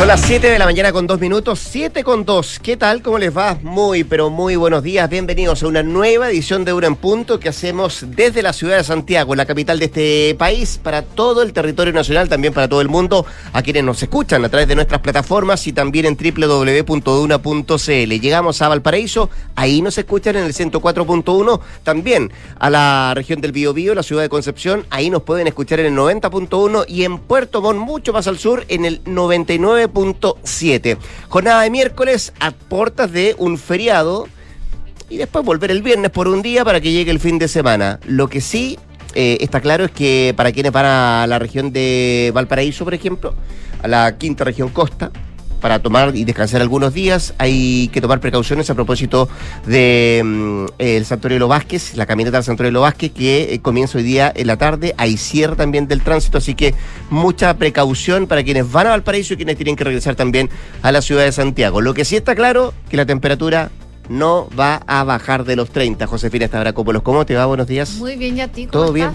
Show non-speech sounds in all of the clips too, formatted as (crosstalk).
Son las 7 de la mañana con 2 minutos, 7 con 2. ¿Qué tal? ¿Cómo les va? Muy, pero muy buenos días. Bienvenidos a una nueva edición de Una en Punto que hacemos desde la ciudad de Santiago, la capital de este país, para todo el territorio nacional, también para todo el mundo, a quienes nos escuchan a través de nuestras plataformas y también en www.duna.cl. Llegamos a Valparaíso, ahí nos escuchan en el 104.1, también a la región del Biobío, la ciudad de Concepción, ahí nos pueden escuchar en el 90.1 y en Puerto Montt, mucho más al sur, en el 99 7. Jornada de miércoles a puertas de un feriado y después volver el viernes por un día para que llegue el fin de semana. Lo que sí eh, está claro es que para quienes van a la región de Valparaíso, por ejemplo, a la quinta región costa, para tomar y descansar algunos días. Hay que tomar precauciones a propósito de mm, el los Vázquez, la caminata del Santuario de los Vázquez, que eh, comienza hoy día en la tarde. Hay cierre también del tránsito, así que mucha precaución para quienes van a Valparaíso y quienes tienen que regresar también a la ciudad de Santiago. Lo que sí está claro, que la temperatura no va a bajar de los 30. Josefina Stavrakopoulos, ¿cómo te va? Buenos días. Muy bien, ¿y a ti? ¿Todo bien?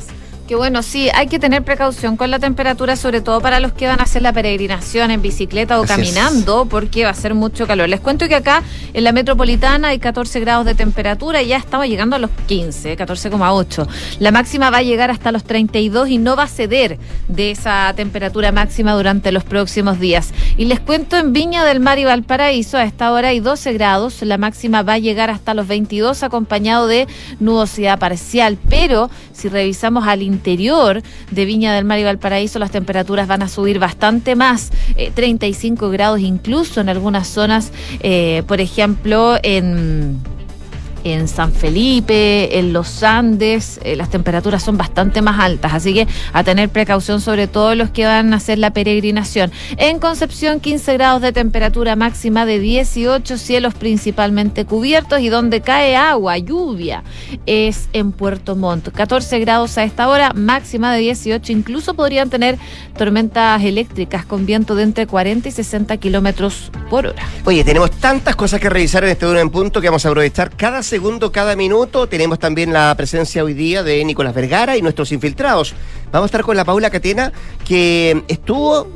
Que bueno, sí, hay que tener precaución con la temperatura, sobre todo para los que van a hacer la peregrinación en bicicleta o caminando, porque va a ser mucho calor. Les cuento que acá en la metropolitana hay 14 grados de temperatura y ya estamos llegando a los 15, 14,8. La máxima va a llegar hasta los 32 y no va a ceder de esa temperatura máxima durante los próximos días. Y les cuento en Viña del Mar y Valparaíso, a esta hora hay 12 grados, la máxima va a llegar hasta los 22 acompañado de nubosidad parcial, pero si revisamos al interior de Viña del Mar y Valparaíso las temperaturas van a subir bastante más, 35 eh, grados incluso en algunas zonas, eh, por ejemplo, en en San Felipe, en los Andes, eh, las temperaturas son bastante más altas, así que a tener precaución sobre todo los que van a hacer la peregrinación. En Concepción, 15 grados de temperatura máxima de 18, cielos principalmente cubiertos y donde cae agua, lluvia, es en Puerto Montt. 14 grados a esta hora, máxima de 18, incluso podrían tener tormentas eléctricas con viento de entre 40 y 60 kilómetros por hora. Oye, tenemos tantas cosas que revisar en este uno en punto que vamos a aprovechar cada segundo, cada minuto. Tenemos también la presencia hoy día de Nicolás Vergara y nuestros infiltrados. Vamos a estar con la Paula Catena, que estuvo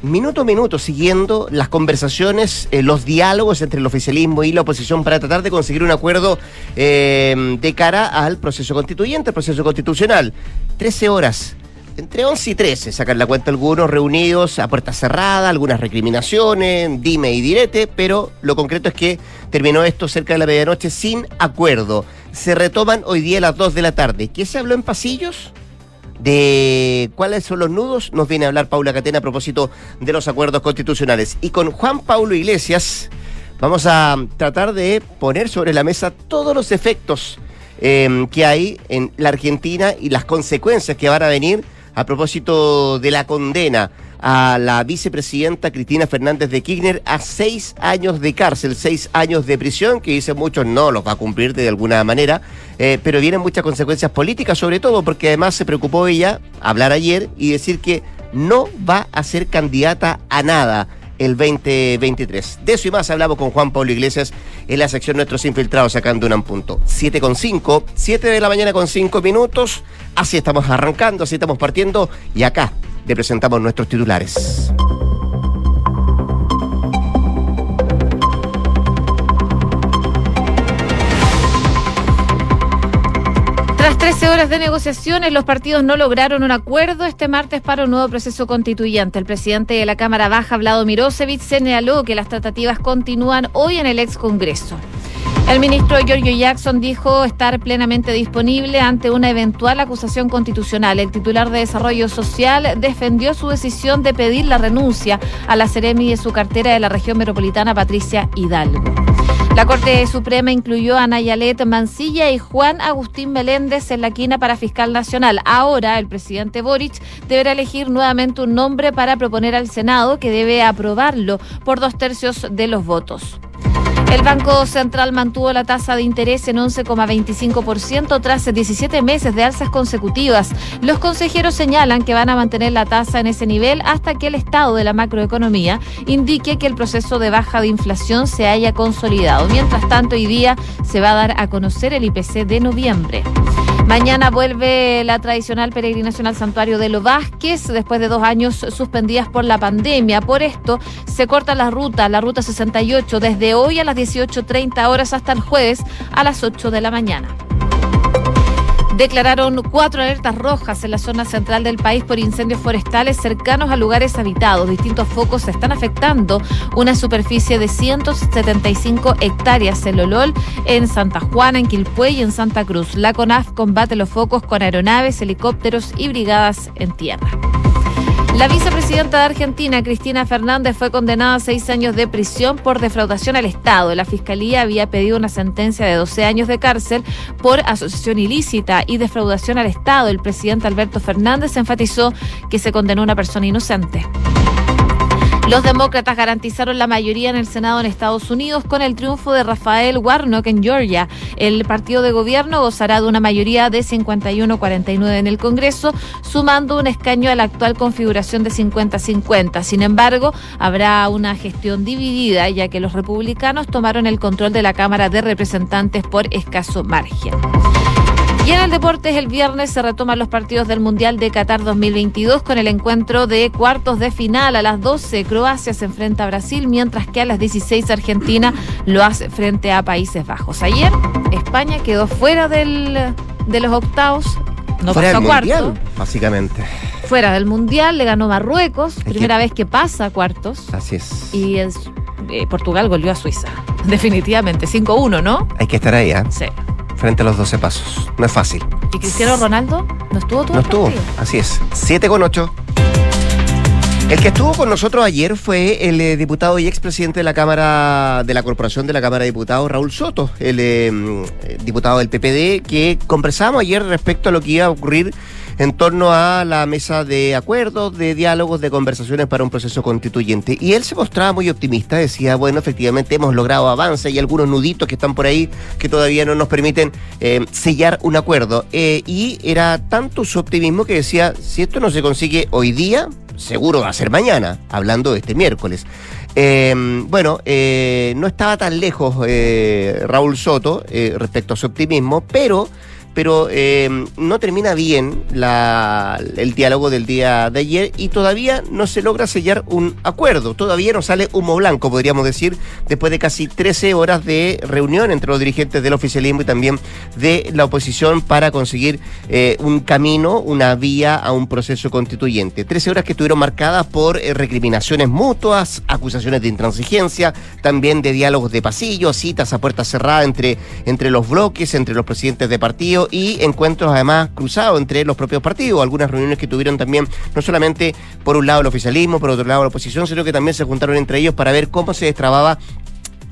minuto a minuto siguiendo las conversaciones, eh, los diálogos entre el oficialismo y la oposición para tratar de conseguir un acuerdo eh, de cara al proceso constituyente, al proceso constitucional. Trece horas entre 11 y 13 sacan la cuenta algunos reunidos a puerta cerrada, algunas recriminaciones, dime y direte, pero lo concreto es que terminó esto cerca de la medianoche sin acuerdo. Se retoman hoy día a las 2 de la tarde. ¿Qué se habló en pasillos? de cuáles son los nudos, nos viene a hablar Paula Catena a propósito de los acuerdos constitucionales. Y con Juan Paulo Iglesias vamos a tratar de poner sobre la mesa todos los efectos eh, que hay en la Argentina y las consecuencias que van a venir a propósito de la condena a la vicepresidenta Cristina Fernández de Kirchner a seis años de cárcel, seis años de prisión, que dicen muchos no los va a cumplir de alguna manera, eh, pero vienen muchas consecuencias políticas, sobre todo porque además se preocupó ella hablar ayer y decir que no va a ser candidata a nada el 2023. De eso y más hablamos con Juan Pablo Iglesias en la sección Nuestros Infiltrados sacando un punto. 7 con 5, 7 de la mañana con 5 minutos. Así estamos arrancando, así estamos partiendo y acá le presentamos nuestros titulares. 13 horas de negociaciones, los partidos no lograron un acuerdo este martes para un nuevo proceso constituyente. El presidente de la Cámara Baja, Vlado Mirosevic, señaló que las tratativas continúan hoy en el ex Congreso. El ministro Giorgio Jackson dijo estar plenamente disponible ante una eventual acusación constitucional. El titular de Desarrollo Social defendió su decisión de pedir la renuncia a la Ceremi de su cartera de la región metropolitana, Patricia Hidalgo. La Corte Suprema incluyó a Nayalet Mancilla y Juan Agustín Meléndez en la quina para fiscal nacional. Ahora el presidente Boric deberá elegir nuevamente un nombre para proponer al Senado que debe aprobarlo por dos tercios de los votos. El Banco Central mantuvo la tasa de interés en 11,25% tras 17 meses de alzas consecutivas. Los consejeros señalan que van a mantener la tasa en ese nivel hasta que el estado de la macroeconomía indique que el proceso de baja de inflación se haya consolidado. Mientras tanto, hoy día se va a dar a conocer el IPC de noviembre. Mañana vuelve la tradicional peregrinación al santuario de los Vázquez después de dos años suspendidas por la pandemia. Por esto se corta la ruta, la ruta 68, desde hoy a las 18.30 horas hasta el jueves a las 8 de la mañana declararon cuatro alertas rojas en la zona central del país por incendios forestales cercanos a lugares habitados. Distintos focos están afectando una superficie de 175 hectáreas en Lolol, en Santa Juana, en Quilpué y en Santa Cruz. La CONAF combate los focos con aeronaves, helicópteros y brigadas en tierra. La vicepresidenta de Argentina, Cristina Fernández, fue condenada a seis años de prisión por defraudación al Estado. La Fiscalía había pedido una sentencia de 12 años de cárcel por asociación ilícita y defraudación al Estado. El presidente Alberto Fernández enfatizó que se condenó a una persona inocente. Los demócratas garantizaron la mayoría en el Senado en Estados Unidos con el triunfo de Rafael Warnock en Georgia. El partido de gobierno gozará de una mayoría de 51-49 en el Congreso, sumando un escaño a la actual configuración de 50-50. Sin embargo, habrá una gestión dividida, ya que los republicanos tomaron el control de la Cámara de Representantes por escaso margen. Y en el deportes, el viernes se retoman los partidos del Mundial de Qatar 2022 con el encuentro de cuartos de final. A las 12, Croacia se enfrenta a Brasil, mientras que a las 16, Argentina lo hace frente a Países Bajos. Ayer, España quedó fuera del, de los octavos. No fuera pasó del a cuartos. mundial, básicamente. Fuera del Mundial, le ganó Marruecos, primera vez que pasa a cuartos. Así es. Y es, eh, Portugal goleó a Suiza. (laughs) Definitivamente, 5-1, ¿no? Hay que estar ahí, ¿eh? Sí. Frente a los 12 pasos. No es fácil. ¿Y Cristiano Ronaldo no estuvo todo No el estuvo. partido? Así es. 7 con 8. El que estuvo con nosotros ayer fue el eh, diputado y expresidente de la Cámara, de la Corporación de la Cámara de Diputados, Raúl Soto, el eh, mm, eh, diputado del PPD, que conversamos ayer respecto a lo que iba a ocurrir en torno a la mesa de acuerdos, de diálogos, de conversaciones para un proceso constituyente. Y él se mostraba muy optimista, decía, bueno, efectivamente hemos logrado avances y algunos nuditos que están por ahí que todavía no nos permiten eh, sellar un acuerdo. Eh, y era tanto su optimismo que decía, si esto no se consigue hoy día, seguro va a ser mañana, hablando de este miércoles. Eh, bueno, eh, no estaba tan lejos eh, Raúl Soto eh, respecto a su optimismo, pero pero eh, no termina bien la, el diálogo del día de ayer y todavía no se logra sellar un acuerdo. Todavía no sale humo blanco, podríamos decir, después de casi 13 horas de reunión entre los dirigentes del oficialismo y también de la oposición para conseguir eh, un camino, una vía a un proceso constituyente. 13 horas que estuvieron marcadas por eh, recriminaciones mutuas, acusaciones de intransigencia, también de diálogos de pasillo, citas a puerta cerrada entre, entre los bloques, entre los presidentes de y encuentros además cruzados entre los propios partidos, algunas reuniones que tuvieron también no solamente por un lado el oficialismo, por otro lado la oposición, sino que también se juntaron entre ellos para ver cómo se destrababa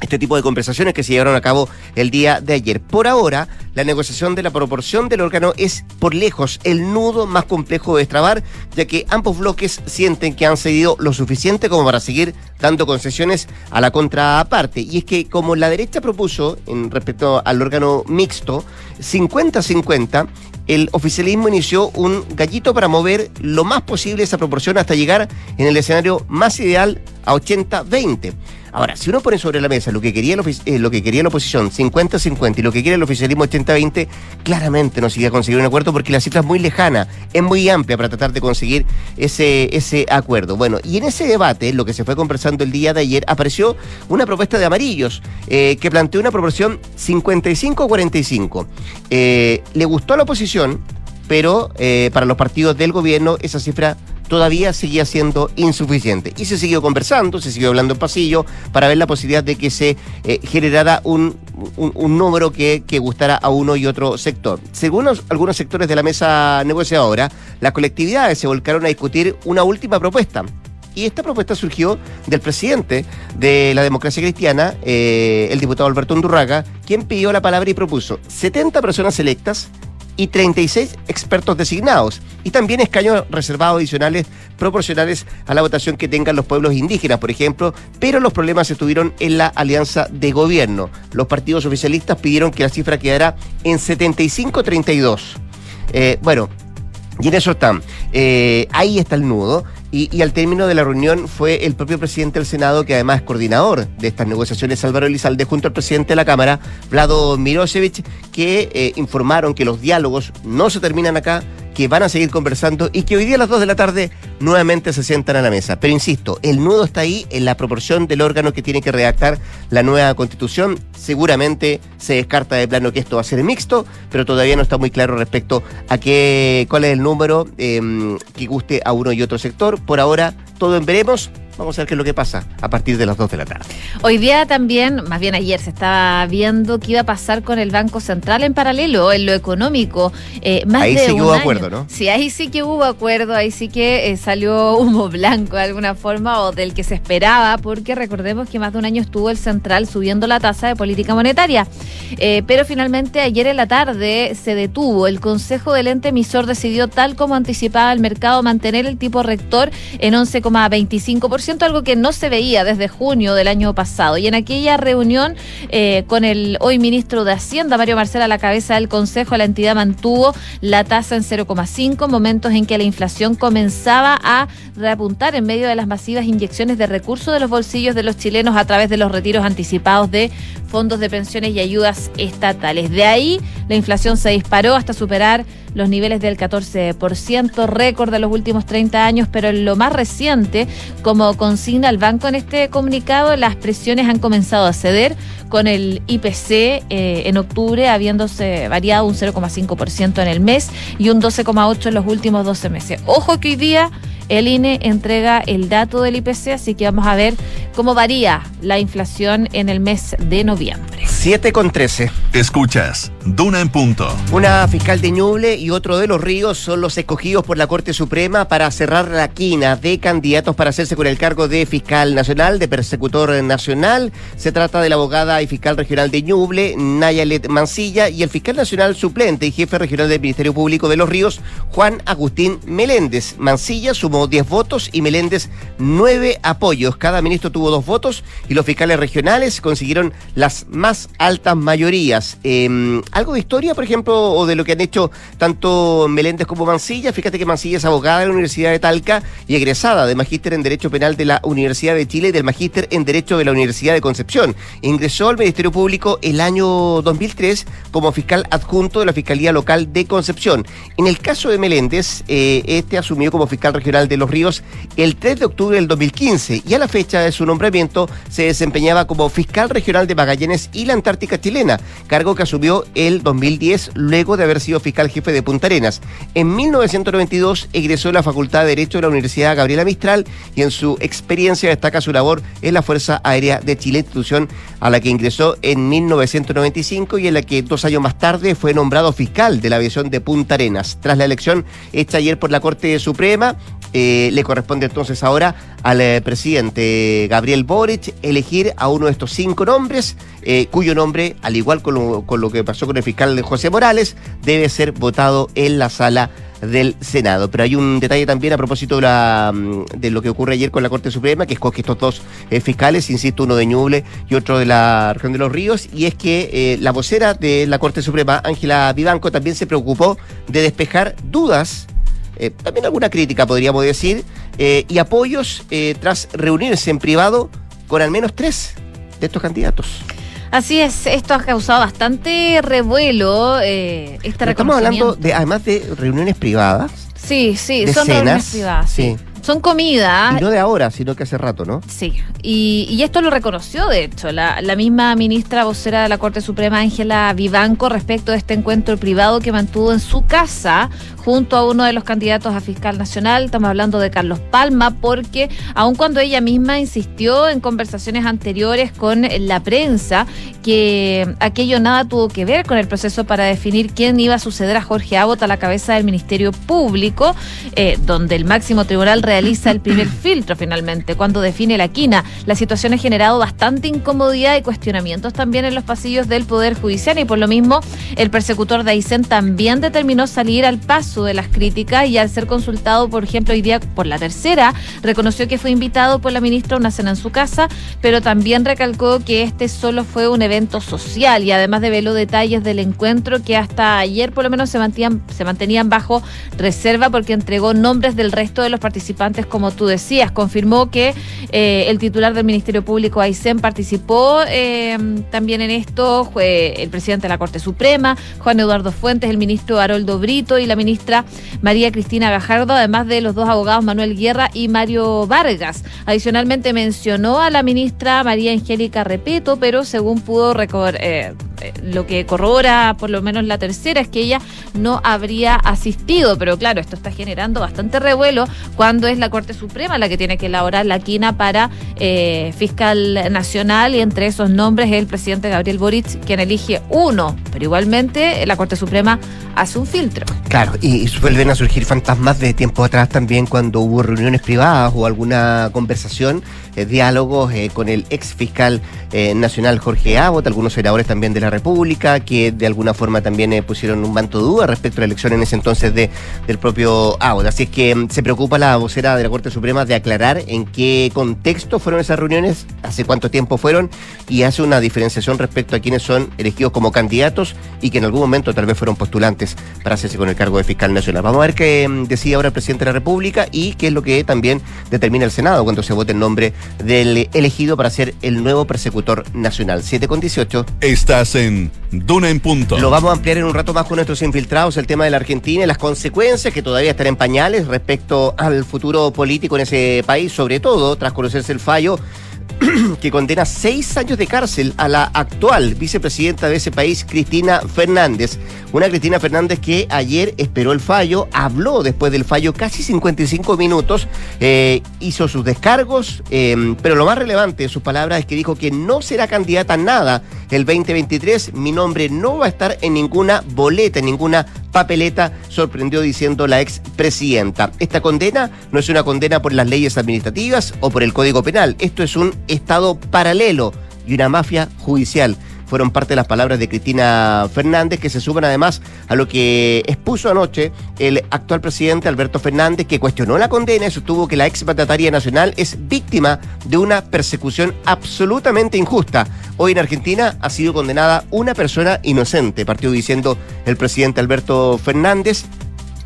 este tipo de conversaciones que se llevaron a cabo el día de ayer. Por ahora, la negociación de la proporción del órgano es por lejos el nudo más complejo de destrabar, ya que ambos bloques sienten que han cedido lo suficiente como para seguir dando concesiones a la contraparte. Y es que como la derecha propuso en respecto al órgano mixto, 50-50, el oficialismo inició un gallito para mover lo más posible esa proporción hasta llegar en el escenario más ideal a 80-20. Ahora, si uno pone sobre la mesa lo que quería, eh, lo que quería la oposición, 50-50, y lo que quiere el oficialismo, 80-20, claramente no se iba a conseguir un acuerdo porque la cifra es muy lejana, es muy amplia para tratar de conseguir ese, ese acuerdo. Bueno, y en ese debate, lo que se fue conversando el día de ayer, apareció una propuesta de amarillos eh, que planteó una proporción 55-45. Eh, le gustó a la oposición, pero para los partidos del gobierno esa cifra todavía seguía siendo insuficiente. Y se siguió conversando, se siguió hablando en pasillo para ver la posibilidad de que se eh, generara un, un- número que, que gustara a uno y otro sector. Según algunos sectores de la mesa negociadora, las colectividades se volcaron a discutir una última propuesta. Y esta propuesta surgió del presidente de la democracia cristiana, eh, el diputado Alberto Undurraga, quien pidió la palabra y propuso 70 personas electas y 36 expertos designados, y también escaños reservados adicionales proporcionales a la votación que tengan los pueblos indígenas, por ejemplo, pero los problemas estuvieron en la alianza de gobierno. Los partidos oficialistas pidieron que la cifra quedara en 75-32. Eh, bueno, Y en eso están. Eh, ahí está el nudo. Y, al término de la reunión fue el propio presidente del Senado, que además es coordinador de estas negociaciones, Álvaro Elizalde, junto al presidente de la Cámara, Vlado Mirosevic, que eh, informaron que los diálogos no se terminan acá, que van a seguir conversando y que hoy día a las 2 de la tarde nuevamente se sientan a la mesa. Pero insisto, el nudo está ahí en la proporción del órgano que tiene que redactar la nueva constitución. Seguramente se descarta de plano que esto va a ser mixto, pero todavía no está muy claro respecto a qué, cuál es el número em, que guste a uno y otro sector. Por ahora, todo en veremos. Vamos a ver qué es lo que pasa a partir de las 2 de la tarde. Hoy día también, más bien ayer, se estaba viendo qué iba a pasar con el Banco Central en paralelo, en lo económico. Eh, ahí sí que hubo acuerdo, ¿no? Sí, ahí sí que hubo acuerdo, ahí sí que eh, salió humo blanco de alguna forma o del que se esperaba, porque recordemos que más de un año estuvo el Central subiendo la tasa de política monetaria. Eh, pero finalmente ayer en la tarde se detuvo. El Consejo del ente emisor decidió, tal como anticipaba el mercado, mantener el tipo rector en 11,25% algo que no se veía desde junio del año pasado. Y en aquella reunión eh, con el hoy ministro de Hacienda, Mario Marcela, a la cabeza del Consejo, la entidad mantuvo la tasa en 0,5, momentos en que la inflación comenzaba a reapuntar en medio de las masivas inyecciones de recursos de los bolsillos de los chilenos a través de los retiros anticipados de fondos de pensiones y ayudas estatales. De ahí la inflación se disparó hasta superar los niveles del 14%, récord de los últimos 30 años, pero en lo más reciente, como consigna el banco en este comunicado, las presiones han comenzado a ceder con el IPC eh, en octubre habiéndose variado un 0,5% en el mes y un 12,8% en los últimos 12 meses. Ojo que hoy día el INE entrega el dato del IPC, así que vamos a ver cómo varía la inflación en el mes de noviembre. 7 con 13. Escuchas, Duna en punto. Una fiscal de Ñuble y otro de los ríos son los escogidos por la Corte Suprema para cerrar la quina de candidatos para hacerse con el cargo de fiscal nacional, de persecutor nacional. Se trata de la abogada y fiscal regional de Ñuble, Nayalet Mancilla, y el fiscal nacional suplente y jefe regional del Ministerio Público de los Ríos, Juan Agustín Meléndez. Mancilla sumó 10 votos y Meléndez 9 apoyos. Cada ministro tuvo dos votos y los fiscales regionales consiguieron las más altas mayorías. Em, algo de historia, por ejemplo, o de lo que han hecho tanto Meléndez como Mancilla. Fíjate que Mancilla es abogada de la Universidad de Talca y egresada de Magíster en Derecho Penal de la Universidad de Chile y del Magíster en Derecho de la Universidad de Concepción. Ingresó al Ministerio Público el año 2003 como fiscal adjunto de la Fiscalía Local de Concepción. En el caso de Meléndez, eh, este asumió como fiscal regional de Los Ríos el 3 de octubre del 2015 y a la fecha de su nombramiento se desempeñaba como fiscal regional de Magallanes y la Antártica chilena, cargo que asumió el 2010 luego de haber sido fiscal jefe de Punta Arenas. En 1992 egresó a la Facultad de Derecho de la Universidad Gabriela Mistral y en su experiencia destaca su labor en la Fuerza Aérea de Chile, institución a la que ingresó en 1995 y en la que dos años más tarde fue nombrado fiscal de la aviación de Punta Arenas. Tras la elección hecha ayer por la Corte Suprema, eh, le corresponde entonces ahora al eh, presidente Gabriel Boric elegir a uno de estos cinco nombres, eh, cuyo nombre, al igual con lo, que pasó con el fiscal José Morales, debe ser votado en la sala del Senado. Pero hay un detalle también a propósito de, la, mm, de lo que ocurre ayer con la Corte Suprema, que escoge estos dos fiscales, insisto, uno de Ñuble y otro de la región de los ríos, y es que la vocera de la Corte Suprema, Ángela Vivanco, también se preocupó de despejar dudas eh, también alguna crítica podríamos decir, eh, y apoyos eh, tras reunirse en privado con al menos tres de estos candidatos. Así es, esto ha causado bastante revuelo. Eh, este estamos hablando de, además de reuniones privadas. Sí, sí, son reuniones privadas. sí. Son comida. Y no de ahora, sino que hace rato, ¿no? Sí. Y, esto lo reconoció, de hecho, la, la, misma ministra vocera de la Corte Suprema, Ángela Vivanco, respecto de este encuentro privado que mantuvo en su casa junto a uno de los candidatos a fiscal nacional. Estamos hablando de Carlos Palma, porque aun cuando ella misma insistió en conversaciones anteriores con la prensa que aquello nada tuvo que ver con el proceso para definir quién iba a suceder a Jorge Abbott a la cabeza del Ministerio Público, eh, donde el máximo tribunal realizó realiza el primer filtro finalmente, cuando define la quina. La situación ha generado bastante incomodidad y cuestionamientos también en los pasillos del Poder Judicial y por lo mismo el persecutor de Aysén también determinó salir al paso de las críticas y al ser consultado, por ejemplo, hoy día por la tercera, reconoció que fue invitado por la ministra a una cena en su casa, pero también recalcó que este solo fue un evento social y además de los detalles del encuentro que hasta ayer por lo menos se mantenían bajo reserva porque entregó nombres del resto de los participantes, como tú decías. Confirmó que eh, el titular del Ministerio Público, Aysén, participó eh, también en esto, fue el presidente de la Corte Suprema, Juan Eduardo Fuentes, el ministro Haroldo Brito y la ministra María Cristina Gajardo, además de los dos abogados Manuel Guerra y Mario Vargas. Adicionalmente mencionó a la ministra María Angélica Repeto, pero según pudo eh, lo que corrobora por lo menos la tercera es que ella no habría asistido, pero claro, esto está generando bastante revuelo cuando es la Corte Suprema la que tiene que elaborar la quina para eh, fiscal nacional y entre esos nombres el presidente Gabriel Boric quien elige uno, pero igualmente la Corte Suprema hace un filtro. Claro, y, vuelven a surgir fantasmas de tiempo atrás también cuando hubo reuniones privadas o alguna conversación, eh, diálogos eh, con el ex fiscal nacional Jorge Abbott, algunos senadores también de la República, que de alguna forma también pusieron un manto de duda respecto a la elección en ese entonces de, del propio Abbott. Así es que mm, se preocupa la vocera de la Corte Suprema de aclarar en qué contexto fueron esas reuniones, hace cuánto tiempo fueron, y hace una diferenciación respecto a quienes son elegidos como candidatos y que en algún momento tal vez fueron postulantes para hacerse con el cargo de fiscal nacional. Vamos a ver qué mm, decía ahora el presidente de la República y qué es lo que también determina el Senado cuando se vote el nombre del elegido para ser el nuevo persecutor nacional. 7 con 18. Estás en Duna en Punto. Lo vamos a ampliar en un rato más con nuestros infiltrados, el tema de la Argentina y las consecuencias que todavía están en pañales respecto al futuro político en ese país, sobre todo tras conocerse el fallo que condena seis años de cárcel a la actual vicepresidenta de ese país, Cristina Fernández. Una Cristina Fernández que ayer esperó el fallo, habló después del fallo casi 55 minutos, eh, hizo sus descargos, eh, pero lo más relevante de sus palabras es que dijo que no será candidata a nada el 2023. Mi nombre no va a estar en ninguna boleta, en ninguna papeleta, sorprendió diciendo la expresidenta. Esta condena no es una condena por las leyes administrativas o por el Código Penal. Esto es un Estado paralelo y una mafia judicial fueron parte de las palabras de Cristina Fernández, que se suman además a lo que expuso anoche el actual presidente Alberto Fernández, que cuestionó la condena y sostuvo que la ex mandataria nacional es víctima de una persecución absolutamente injusta. Hoy en Argentina ha sido condenada una persona inocente, partió diciendo el presidente Alberto Fernández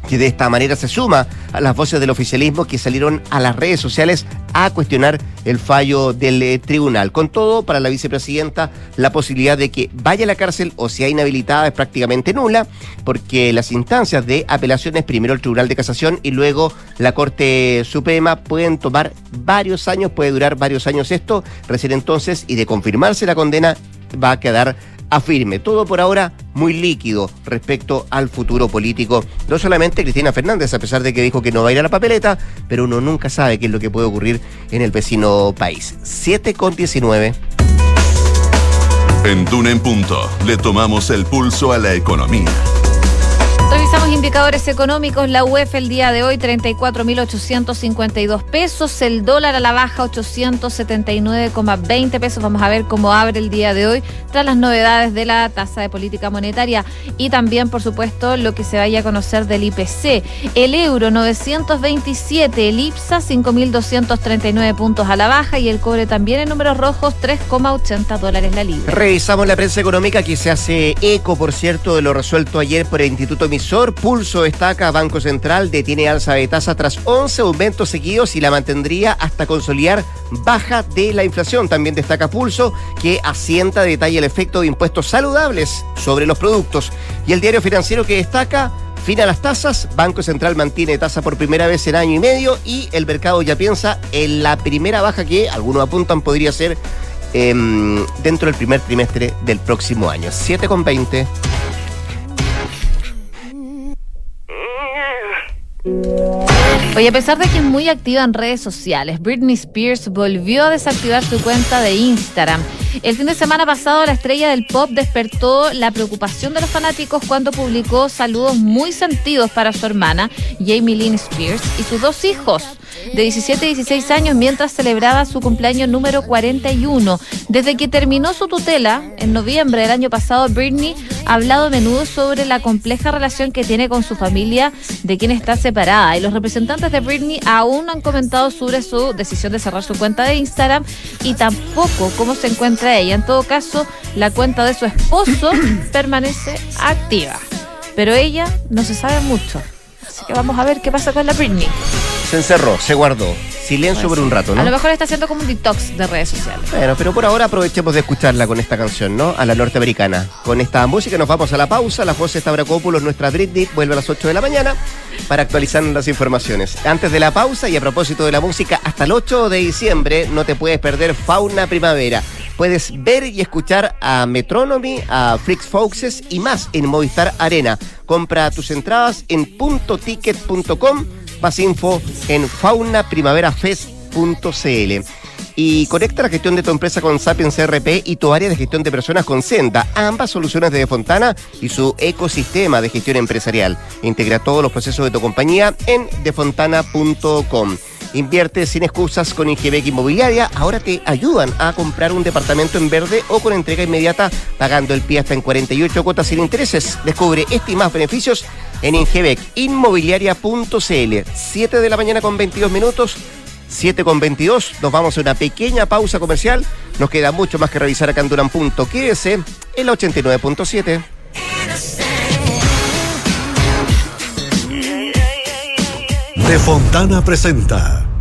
que de esta manera se suma a las voces del oficialismo que salieron a las redes sociales a cuestionar el fallo del eh, tribunal. Con todo, para la vicepresidenta, la posibilidad de que vaya a la cárcel o sea inhabilitada es prácticamente nula, porque las instancias de apelaciones, primero el Tribunal de Casación y luego la Corte Suprema, pueden tomar varios años, puede durar varios años esto, recién entonces, y de confirmarse la condena, va a quedar afirme. Todo por ahora muy líquido respecto al futuro político. No solamente Cristina Fernández, a pesar de que dijo que no va a ir a la papeleta, pero uno nunca sabe qué es lo que puede ocurrir en el vecino país. 7 con 19. En Duna en Punto le tomamos el pulso a la economía. Indicadores económicos. La UEF el día de hoy 34.852 pesos. El dólar a la baja 879,20 pesos. Vamos a ver cómo abre el día de hoy tras las novedades de la tasa de política monetaria y también, por supuesto, lo que se vaya a conocer del IPC. El euro 927, el IPSA 5.239 puntos a la baja y el cobre también en números rojos 3,80 dólares la libra. Revisamos la prensa económica que se hace eco, por cierto, de lo resuelto ayer por el Instituto Pulso destaca Banco Central detiene alza de tasa tras 11 aumentos seguidos y la mantendría hasta consolidar baja de la inflación. También destaca Pulso que asienta detalle el efecto de impuestos saludables sobre los productos. Y el diario financiero que destaca Fin a las tasas, Banco Central mantiene tasa por primera vez en año y medio y el mercado ya piensa en la primera baja que algunos apuntan podría ser em, dentro del primer trimestre del próximo año. 7,20. Oye, a pesar de que es muy activa en redes sociales, Britney Spears volvió a desactivar su cuenta de Instagram. El fin de semana pasado, la estrella del pop despertó la preocupación de los fanáticos cuando publicó saludos muy sentidos para su hermana, Jamie Lynn Spears, y sus dos hijos de 17 y 16 años mientras celebraba su cumpleaños número 41. Desde que terminó su tutela en noviembre del año pasado, Britney ha hablado a menudo sobre la compleja relación que tiene con su familia, de quien está separada. Y los representantes de Britney aún no han comentado sobre su decisión de cerrar su cuenta de Instagram y tampoco cómo se encuentra ella. En todo caso, la cuenta de su esposo (coughs) permanece activa. Pero ella no se sabe mucho. Así que vamos a ver qué pasa con la Britney. Se encerró, se guardó. Silencio por un rato, ¿no? A lo mejor está haciendo como un detox de redes sociales. Bueno, pero por ahora aprovechemos de escucharla con esta canción, ¿no? A la norteamericana. Con esta música nos vamos a la pausa. La José Stavrakopoulos, nuestra Britney, vuelve a las 8 de la mañana para actualizar las informaciones. Antes de la pausa y a propósito de la música, hasta el 8 de diciembre no te puedes perder Fauna Primavera. Puedes ver y escuchar a Metronomy, a Freaks Foxes y más en Movistar Arena. Compra tus entradas en puntoticket.com más info en faunaprimaverafest.cl. Y conecta la gestión de tu empresa con Sapiens CRP y tu área de gestión de personas con Senda, ambas soluciones de Defontana y su ecosistema de gestión empresarial. Integra todos los procesos de tu compañía en defontana.com. Invierte sin excusas con Ingebec Inmobiliaria. Ahora te ayudan a comprar un departamento en verde o con entrega inmediata, pagando el pie hasta en 48 cuotas sin intereses. Descubre este y más beneficios en ingebecinmobiliaria.cl. 7 de la mañana con 22 minutos. 7 con 22, nos vamos a una pequeña pausa comercial. Nos queda mucho más que revisar acá en Punto. Quédese en la 89.7. De Fontana presenta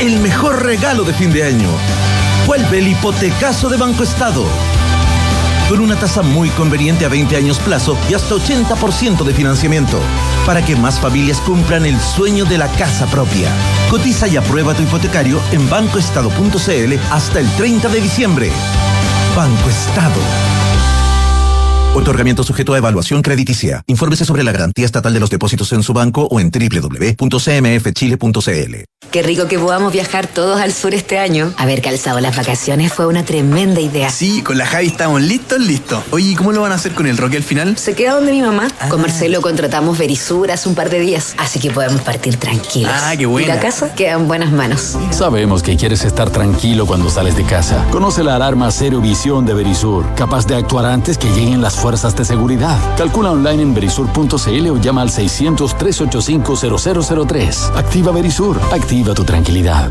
El mejor regalo de fin de año Vuelve el hipotecazo de Banco Estado. Con una tasa muy conveniente a 20 años plazo y hasta 80% de financiamiento. Para que más familias cumplan el sueño de la casa propia. Cotiza y aprueba tu hipotecario en bancoestado.cl hasta el 30 de diciembre. Banco Estado. Otorgamiento sujeto a evaluación crediticia. Infórmese sobre la garantía estatal de los depósitos en su banco o en www.cmfchile.cl. Qué rico que podamos viajar todos al sur este año. Haber calzado las vacaciones fue una tremenda idea. Sí, con la Javi estamos listos, listos. Oye, ¿cómo lo van a hacer con el Roque al final? Se queda donde mi mamá. Con Marcelo contratamos Verisur hace un par de días, así que podemos partir tranquilos. Ah, qué bueno. Y la casa queda en buenas manos. Sabemos que quieres estar tranquilo cuando sales de casa. Conoce la alarma Cero Visión de Verisur, capaz de actuar antes que lleguen las fuerzas de seguridad. Calcula online en verisur.cl o llama al 600-385-0003. Activa Verisur. Activa tu tranquilidad.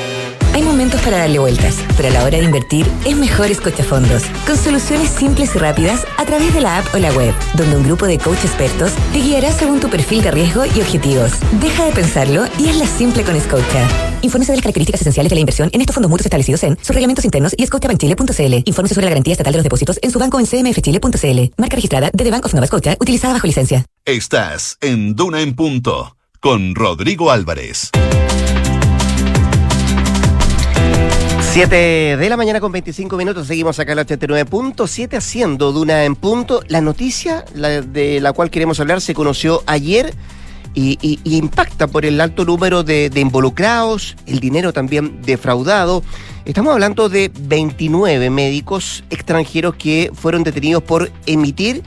Hay momentos para darle vueltas, pero a la hora de invertir es mejor fondos, con soluciones simples y rápidas a través de la app o la web, donde un grupo de coach expertos te guiará según tu perfil de riesgo y objetivos. Deja de pensarlo y hazla simple con Scotia. Infórmese de las características esenciales de la inversión en estos fondos mutuos establecidos en sus reglamentos internos y scotiabankchile.cl. Infórmese sobre la garantía estatal de los depósitos en su banco en cmfchile.cl. Marca registrada de The Bank of Nova Scotia, utilizada bajo licencia. Estás en Duna en Punto con Rodrigo Álvarez. 7 de la mañana con 25 minutos, seguimos acá en la 89.7 haciendo Duna en punto. La noticia de la cual queremos hablar se conoció ayer y, impacta por el alto número de, involucrados, el dinero también defraudado. Estamos hablando de 29 médicos extranjeros que fueron detenidos por emitir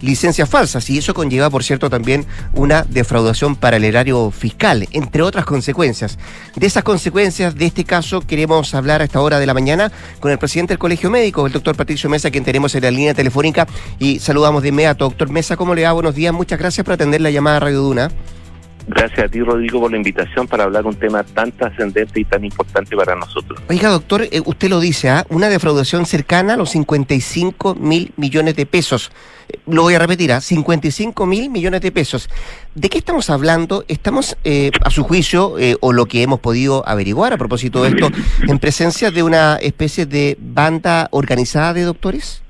licencias falsas y eso conlleva, por cierto, también una defraudación para el erario fiscal, entre otras consecuencias. De esas consecuencias de este caso queremos hablar a esta hora de la mañana con el presidente del Colegio Médico, el doctor Patricio Mesa, quien tenemos en la línea telefónica y saludamos de inmediato. Doctor Mesa, ¿cómo le va? Buenos días, muchas gracias por atender la llamada a Radio Duna. Gracias a ti, Rodrigo, por la invitación para hablar un tema tan trascendente y tan importante para nosotros. Oiga, doctor, eh, usted lo dice, ¿ah? una defraudación cercana a los 55 mil millones de pesos. Eh, lo voy a repetir, ¿ah? 55 mil millones de pesos. ¿De qué estamos hablando? ¿Estamos, eh, a su juicio, o lo que hemos podido averiguar a propósito de esto, en presencia de una especie de banda organizada de doctores?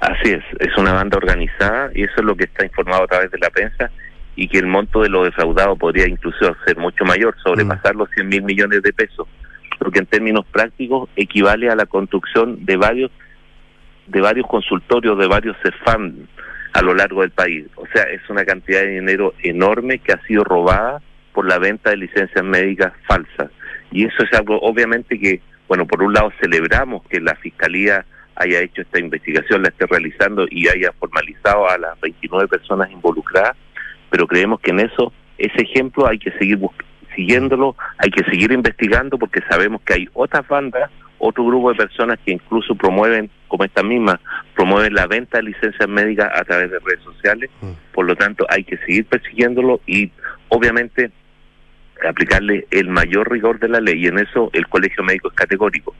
Así es, es una banda organizada y eso es lo que está informado a través de la prensa y que el monto de lo defraudado podría incluso ser mucho mayor, sobrepasar mm. los 100 mil millones de pesos, porque en términos prácticos equivale a la construcción de varios de varios consultorios, de varios CEFAM a lo largo del país. O sea, es una cantidad de dinero enorme que ha sido robada por la venta de licencias médicas falsas. Y eso es algo, obviamente, que, bueno, por un lado celebramos que la Fiscalía haya hecho esta investigación, la esté realizando y haya formalizado a las 29 personas involucradas, pero creemos que en eso, ese ejemplo hay que seguir siguiéndolo, hay que seguir investigando porque sabemos que hay otras bandas, otro grupo de personas que incluso promueven, como esta misma, promueven la venta de licencias médicas a través de redes sociales, mm. por lo tanto hay que seguir persiguiéndolo y obviamente aplicarle el mayor rigor de la ley y en eso el Colegio Médico es categórico.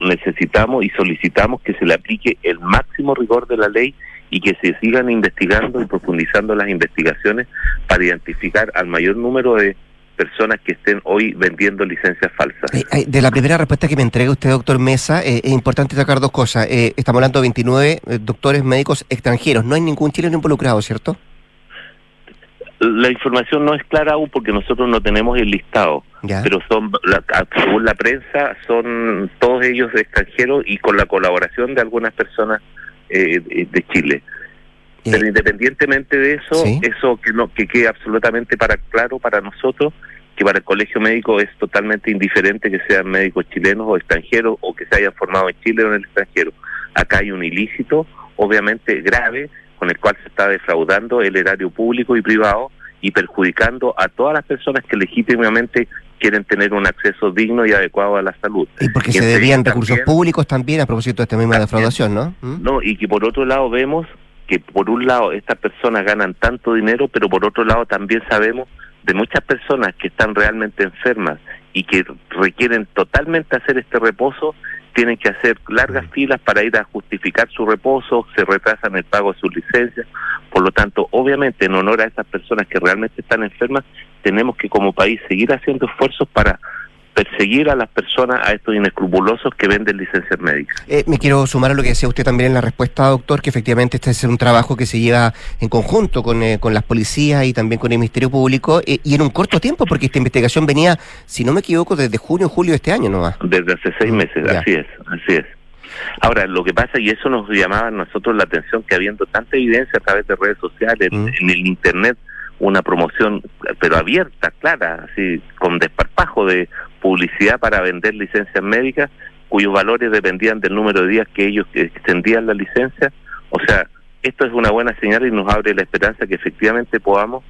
necesitamos y solicitamos que se le aplique el máximo rigor de la ley y que se sigan investigando y profundizando las investigaciones para identificar al mayor número de personas que estén hoy vendiendo licencias falsas. Eh, de la primera respuesta que me entrega usted, doctor Mesa, eh, es importante sacar dos cosas. Eh, estamos hablando de 29 doctores médicos extranjeros. No hay ningún chileno involucrado, ¿cierto? La información no es clara aún porque nosotros no tenemos el listado, pero son, según la prensa, son todos ellos extranjeros y con la colaboración de algunas personas eh, de Chile. Eh, Pero independientemente de eso, eso que no que quede absolutamente para claro para nosotros que para el colegio médico es totalmente indiferente que sean médicos chilenos o extranjeros o que se hayan formado en Chile o en el extranjero. Acá hay un ilícito, obviamente grave, con el cual se está defraudando el erario público y privado y perjudicando a todas las personas que legítimamente quieren tener un acceso digno y adecuado a la salud. Y porque se debían recursos públicos también a propósito de esta misma defraudación, ¿no? ¿Mm? No, y que por otro lado vemos que por un lado estas personas ganan tanto dinero, pero por otro lado también sabemos de muchas personas que están realmente enfermas y que requieren totalmente hacer este reposo, tienen que hacer largas filas para ir a justificar su reposo, se retrasan el pago de sus licencias. Por lo tanto, obviamente, en honor a esas personas que realmente están enfermas, tenemos que como país seguir haciendo esfuerzos para perseguir a las personas, a estos inescrupulosos que venden licencias médicas. Eh, me quiero sumar a lo que decía usted también en la respuesta, doctor, que efectivamente este es un trabajo que se lleva en conjunto con, eh, con las policías y también con el Ministerio Público eh, y en un corto tiempo, porque esta investigación venía, si no me equivoco, desde junio o julio de este año, ¿no? Desde hace seis mm, meses, así es, así es. Ahora, lo que pasa, y eso nos llamaba a nosotros la atención, que habiendo tanta evidencia a través de redes sociales, mm. en el Internet, una promoción, pero abierta, clara, así, con desparpajo de publicidad para vender licencias médicas, cuyos valores dependían del número de días que ellos extendían la licencia. O sea, esto es una buena señal y nos abre la esperanza que efectivamente podamos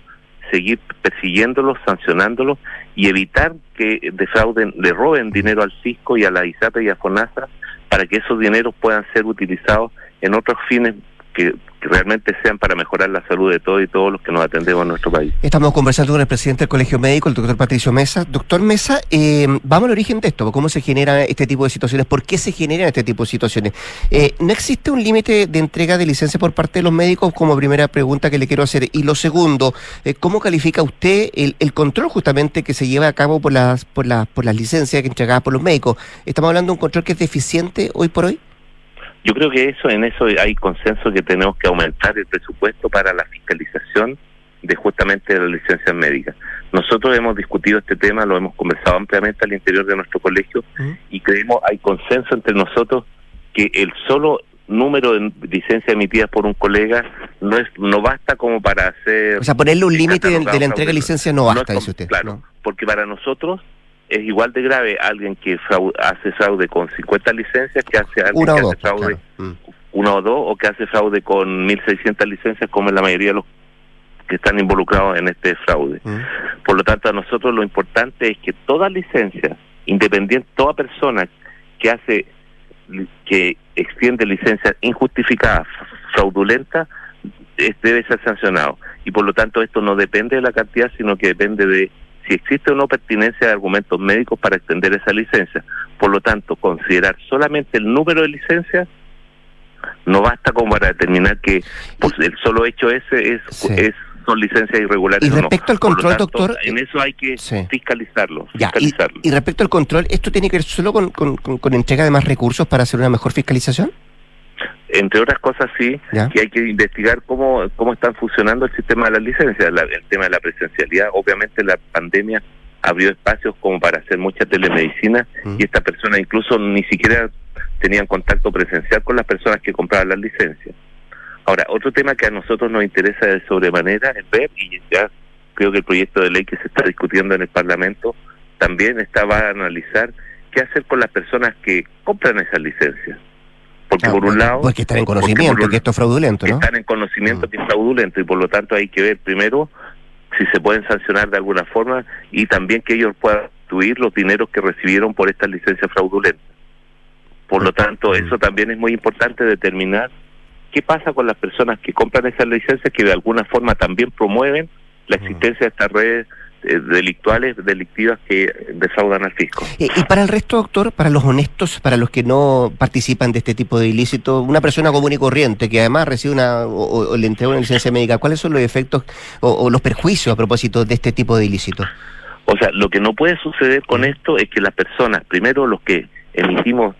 seguir persiguiéndolos, sancionándolos y evitar que defrauden, le roben dinero al fisco y a la ISAPE y a FONASA para que esos dineros puedan ser utilizados en otros fines que, realmente sean para mejorar la salud de todos y todos los que nos atendemos en nuestro país. Estamos conversando con el presidente del Colegio Médico, el doctor Patricio Mesa. Doctor Mesa, eh, vamos al origen de esto, cómo se genera este tipo de situaciones, por qué se generan este tipo de situaciones. Eh, ¿No existe un límite de entrega de licencia por parte de los médicos como primera pregunta que le quiero hacer? Y lo segundo, eh, ¿cómo califica usted el, el, control justamente que se lleva a cabo por las, por, las, por las licencias que entregadas por los médicos? ¿Estamos hablando de un control que es deficiente hoy por hoy? Yo creo que eso en eso hay consenso que tenemos que aumentar el presupuesto para la fiscalización de justamente las licencias médicas. Nosotros hemos discutido este tema, lo hemos conversado ampliamente al interior de nuestro colegio y creemos hay consenso entre nosotros que el solo número de licencias emitidas por un colega no es no basta como para hacer... O sea, ponerle un límite de, la entrega de licencia no basta, dice usted. Claro, porque para nosotros es igual de grave alguien que hace fraude con 50 licencias que hace alguien que hace fraude mm. una o dos o que hace fraude con 1.600 licencias como es la mayoría de los que están involucrados en este fraude. Mm. Por lo tanto, a nosotros lo importante es que toda licencia, independiente, toda persona que hace, que extiende licencias injustificadas, fraudulentas, es- debe ser sancionado. Y por lo tanto, esto no depende de la cantidad, sino que depende de si existe o no pertinencia de argumentos médicos para extender esa licencia. Por lo tanto, considerar solamente el número de licencias no basta como para determinar que pues, el solo hecho ese es, Sí. es son licencias irregulares. Y no. respecto al control, tanto, doctor, En eso hay que Sí. fiscalizarlo. Ya, y, respecto al control, ¿esto tiene que ver solo con, con- con- con entrega de más recursos para hacer una mejor fiscalización? Entre otras cosas, sí, Ya. que hay que investigar cómo, cómo están funcionando el sistema de las licencias, la- el tema de la presencialidad. Obviamente la pandemia abrió espacios como para hacer mucha telemedicina Mm. y estas personas incluso ni siquiera tenían contacto presencial con las personas que compraban las licencias. Ahora, otro tema que a nosotros nos interesa de sobremanera es ver, y ya creo que el proyecto de ley que se está discutiendo en el Parlamento también está, va a analizar qué hacer con las personas que compran esas licencias. Porque Ah, por un porque- lado... Porque están en porque conocimiento un- que esto es fraudulento, ¿no? Mm. están en conocimiento que es fraudulento y por lo tanto hay que ver primero si se pueden sancionar de alguna forma y también que ellos puedan restituir los dineros que recibieron por estas licencias fraudulentas. Por lo tanto, Mm. eso también es muy importante determinar qué pasa con las personas que compran esas licencias que de alguna forma también promueven la Mm. existencia de estas redes eh, delictuales, delictivas que defraudan al fisco. Eh, y para el resto, doctor, para los honestos, para los que no participan de este tipo de ilícito, una persona común y corriente que además recibe una o, le entrega una licencia médica, ¿cuáles son los efectos o, o los perjuicios a propósito de este tipo de ilícito? O sea, lo que no puede suceder con esto es que las personas, primero los que emitimos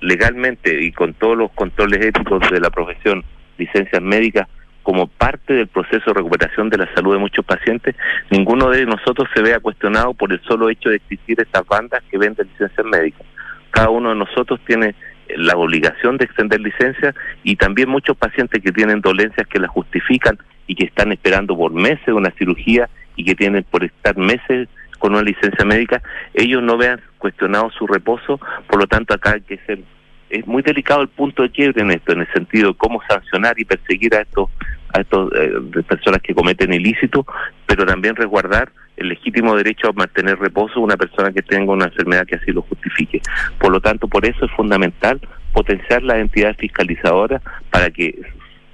legalmente y con todos los controles éticos de la profesión, licencias médicas, como parte del proceso de recuperación de la salud de muchos pacientes, ninguno de nosotros se vea cuestionado por el solo hecho de existir estas bandas que venden licencias médicas. Cada uno de nosotros tiene la obligación de extender licencias y también muchos pacientes que tienen dolencias que las justifican y que están esperando por meses una cirugía y que tienen por estar meses con una licencia médica, ellos no vean cuestionado su reposo, por lo tanto acá hay que ser, es muy delicado el punto de quiebre en esto, en el sentido de cómo sancionar y perseguir a estos a estos eh, de personas que cometen ilícitos, pero también resguardar el legítimo derecho a mantener reposo una persona que tenga una enfermedad que así lo justifique. Por lo tanto, por eso es fundamental potenciar las entidades fiscalizadoras para que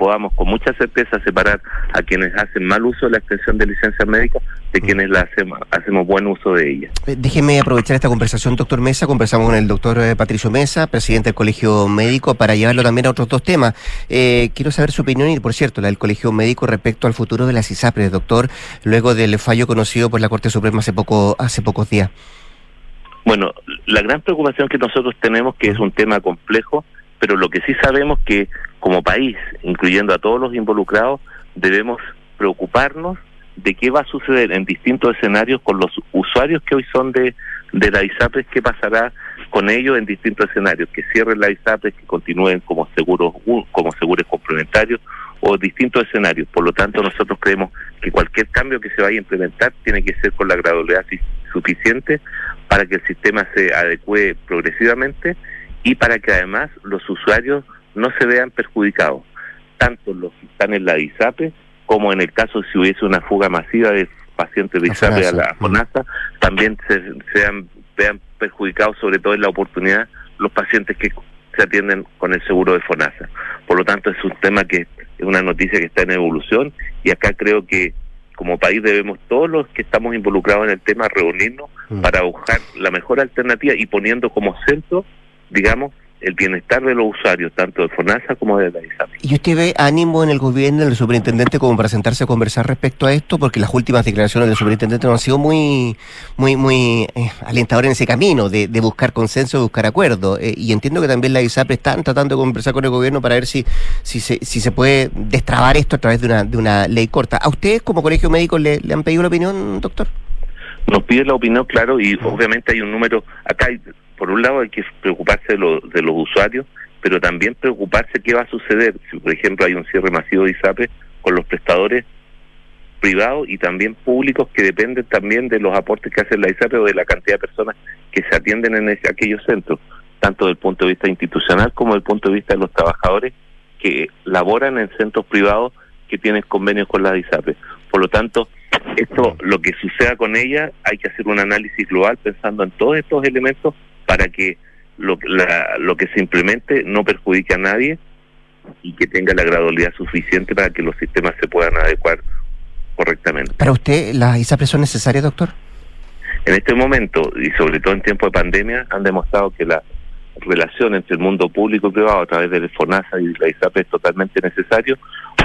podamos con mucha certeza separar a quienes hacen mal uso de la extensión de licencias médicas de quienes la hacemos, hacemos buen uso de ella. Eh, Déjeme aprovechar esta conversación, doctor Mesa. Conversamos con el doctor eh, Patricio Mesa, presidente del Colegio Médico, para llevarlo también a otros dos temas. Eh, quiero saber su opinión y, por cierto, la del Colegio Médico respecto al futuro de las ISAPRES, doctor, luego del fallo conocido por la Corte Suprema hace, poco, hace pocos días. Bueno, la gran preocupación que nosotros tenemos, que es un tema complejo, pero lo que sí sabemos que como país, incluyendo a todos los involucrados, debemos preocuparnos de qué va a suceder en distintos escenarios con los usuarios que hoy son de, de la ISAPRES, qué pasará con ellos en distintos escenarios, que cierren la ISAPRES, que continúen como seguros como seguros complementarios o distintos escenarios. Por lo tanto, nosotros creemos que cualquier cambio que se vaya a implementar tiene que ser con la gradualidad suficiente para que el sistema se adecue progresivamente y para que además los usuarios no se vean perjudicados, tanto los que están en la ISAPE como en el caso si hubiese una fuga masiva de pacientes de La ISAPE a la FONASA, también se sean vean perjudicados sobre todo en la oportunidad los pacientes que se atienden con el seguro de FONASA. Por lo tanto, es un tema que es una noticia que está en evolución y acá creo que como país debemos todos los que estamos involucrados en el tema reunirnos Mm. para buscar la mejor alternativa y poniendo como centro, digamos, el bienestar de los usuarios, tanto de FONASA como de la ISAPI. ¿Y usted ve ánimo en el gobierno, en el superintendente, como para sentarse a conversar respecto a esto? Porque las últimas declaraciones del superintendente no han sido muy, muy, muy eh, alentadoras en ese camino de, de buscar consenso, de buscar acuerdo. Eh, y entiendo que también la ISAPRE están tratando de conversar con el gobierno para ver si, si, se, si se puede destrabar esto a través de una, de una ley corta. ¿A ustedes, como colegio médico, le, le han pedido la opinión, doctor? Nos pide la opinión, claro, y obviamente hay un número, acá hay, por un lado hay que preocuparse de, lo- de los usuarios, pero también preocuparse qué va a suceder si, por ejemplo, hay un cierre masivo de ISAPRE con los prestadores privados y también públicos que dependen también de los aportes que hace la ISAPRE o de la cantidad de personas que se atienden en ese- aquellos centros, tanto desde el punto de vista institucional como desde el punto de vista de los trabajadores que laboran en centros privados que tienen convenios con la ISAPRE. Por lo tanto, esto, lo que suceda con ella, hay que hacer un análisis global pensando en todos estos elementos para que lo, lo que se implemente no perjudique a nadie y que tenga la gradualidad suficiente para que los sistemas se puedan adecuar correctamente. ¿Para usted las ISAPRES son necesarias, doctor? En este momento, y sobre todo en tiempo de pandemia, han demostrado que la relación entre el mundo público y privado a través del FONASA y la ISAPRE es totalmente necesario.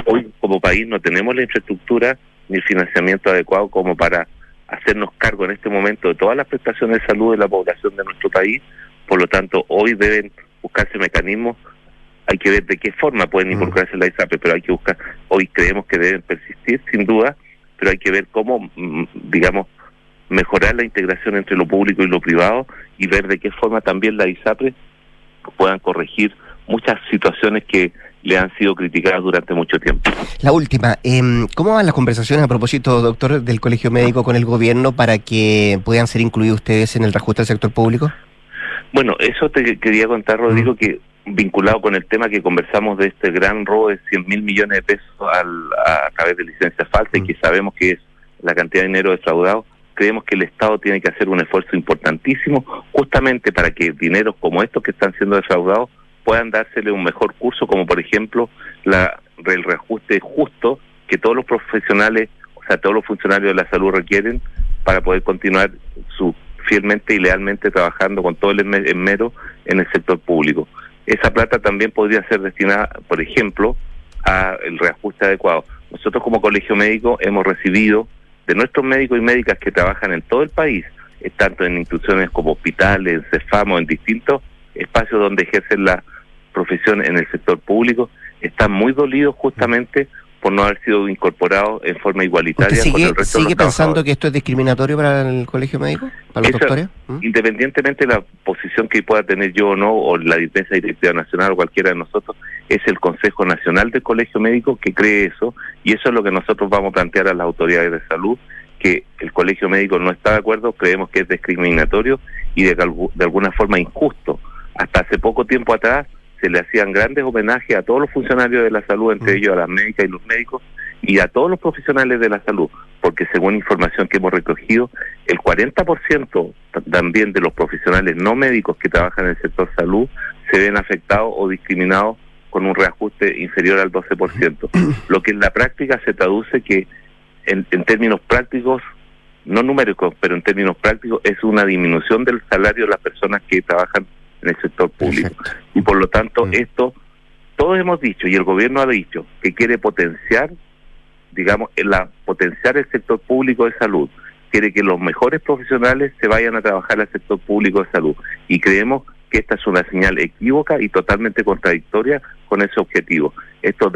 Hoy, como país, no tenemos la infraestructura ni el financiamiento adecuado como para hacernos cargo en este momento de todas las prestaciones de salud de la población de nuestro país. Por lo tanto, hoy deben buscarse mecanismos hay que ver de qué forma pueden mm. involucrarse en la ISAPRE, pero hay que buscar, hoy creemos que deben persistir sin duda, pero hay que ver cómo, mm, digamos, mejorar la integración entre lo público y lo privado y ver de qué forma también la ISAPRE puedan corregir muchas situaciones que le han sido criticadas durante mucho tiempo. La última, em, ¿cómo van las conversaciones a propósito, doctor, del Colegio Médico con el gobierno para que puedan ser incluidos ustedes en el reajuste del sector público? Bueno, eso te quería contar, Rodrigo, que vinculado con el tema que conversamos de este gran robo de 100 mil millones de pesos a, través de licencias falsas y que sabemos que es la cantidad de dinero defraudado, creemos que el Estado tiene que hacer un esfuerzo importantísimo justamente para que dineros como estos que están siendo defraudados puedan dársele un mejor curso, como por ejemplo la, el reajuste justo que todos los profesionales, o sea, todos los funcionarios de la salud requieren para poder continuar su fielmente y lealmente trabajando con todo el enmero en el sector público esa plata también podría ser destinada, por ejemplo, a el reajuste adecuado. Nosotros como colegio médico hemos recibido de nuestros médicos y médicas que trabajan en todo el país, eh, tanto en instituciones como hospitales, en CEFAMO, en distintos espacios donde ejercen la profesión en el sector público, están muy dolidos justamente por no haber sido incorporado en forma igualitaria sigue, con el resto ¿Sigue pensando que esto es discriminatorio para el colegio médico, para los doctores? ¿Mm? Independientemente de la posición que pueda tener yo o no, o la defensa directiva nacional o cualquiera de nosotros, es el Consejo Nacional del Colegio Médico que cree eso, y eso es lo que nosotros vamos a plantear a las autoridades de salud, que el Colegio Médico no está de acuerdo, creemos que es discriminatorio y de, de alguna forma injusto. Hasta hace poco tiempo atrás, se le hacían grandes homenajes a todos los funcionarios de la salud, entre mm. ellos a las médicas y los médicos, y a todos los profesionales de la salud, porque según información que hemos recogido, el 40% también de los profesionales no médicos que trabajan en el sector salud se ven afectados o discriminados con un reajuste inferior al 12%, lo que en la práctica se traduce que en, en términos prácticos, no numéricos, pero en términos prácticos, es una disminución del salario de las personas que trabajan en el sector público. Y por lo tanto, mm. esto, todos hemos dicho, y el gobierno ha dicho, que quiere potenciar, digamos, la, potenciar el sector público de salud, quiere que los mejores profesionales se vayan a trabajar al sector público de salud. Y creemos que esta es una señal equívoca y totalmente contradictoria con ese objetivo. Esto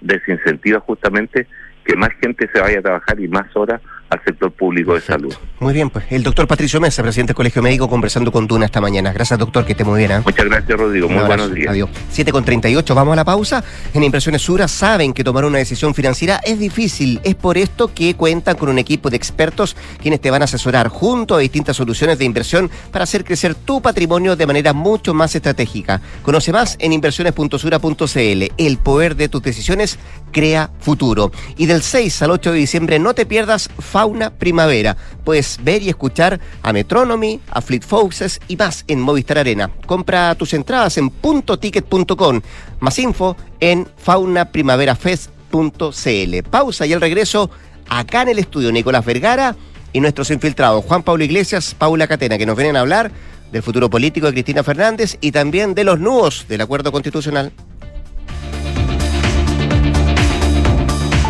desincentiva justamente que más gente se vaya a trabajar y más horas al sector público de salud. Muy bien, pues el doctor Patricio Mesa, presidente del Colegio Médico, conversando con Duna esta mañana. Gracias, doctor, que esté muy bien. ¿eh? Muchas gracias, Rodrigo. Muy buenos días. Adiós. 7 con 38, vamos a la pausa. En Impresiones Sura saben que tomar una decisión financiera es difícil. Es por esto que cuentan con un equipo de expertos quienes te van a asesorar junto a distintas soluciones de inversión para hacer crecer tu patrimonio de manera mucho más estratégica. Conoce más en inversiones.sura.cl. El poder de tus decisiones crea futuro. Y del 6 al 8 de diciembre no te pierdas Fauna Primavera. Puedes ver y escuchar a Metronomy, a Fleet Foxes y más en Movistar Arena. Compra tus entradas en puntoticket.com. Más info en faunaprimaverafest.cl. Pausa y el regreso acá en el estudio Nicolás Vergara y nuestros infiltrados Juan Pablo Iglesias, Paula Catena, que nos vienen a hablar del futuro político de Cristina Fernández y también de los nudos del acuerdo constitucional.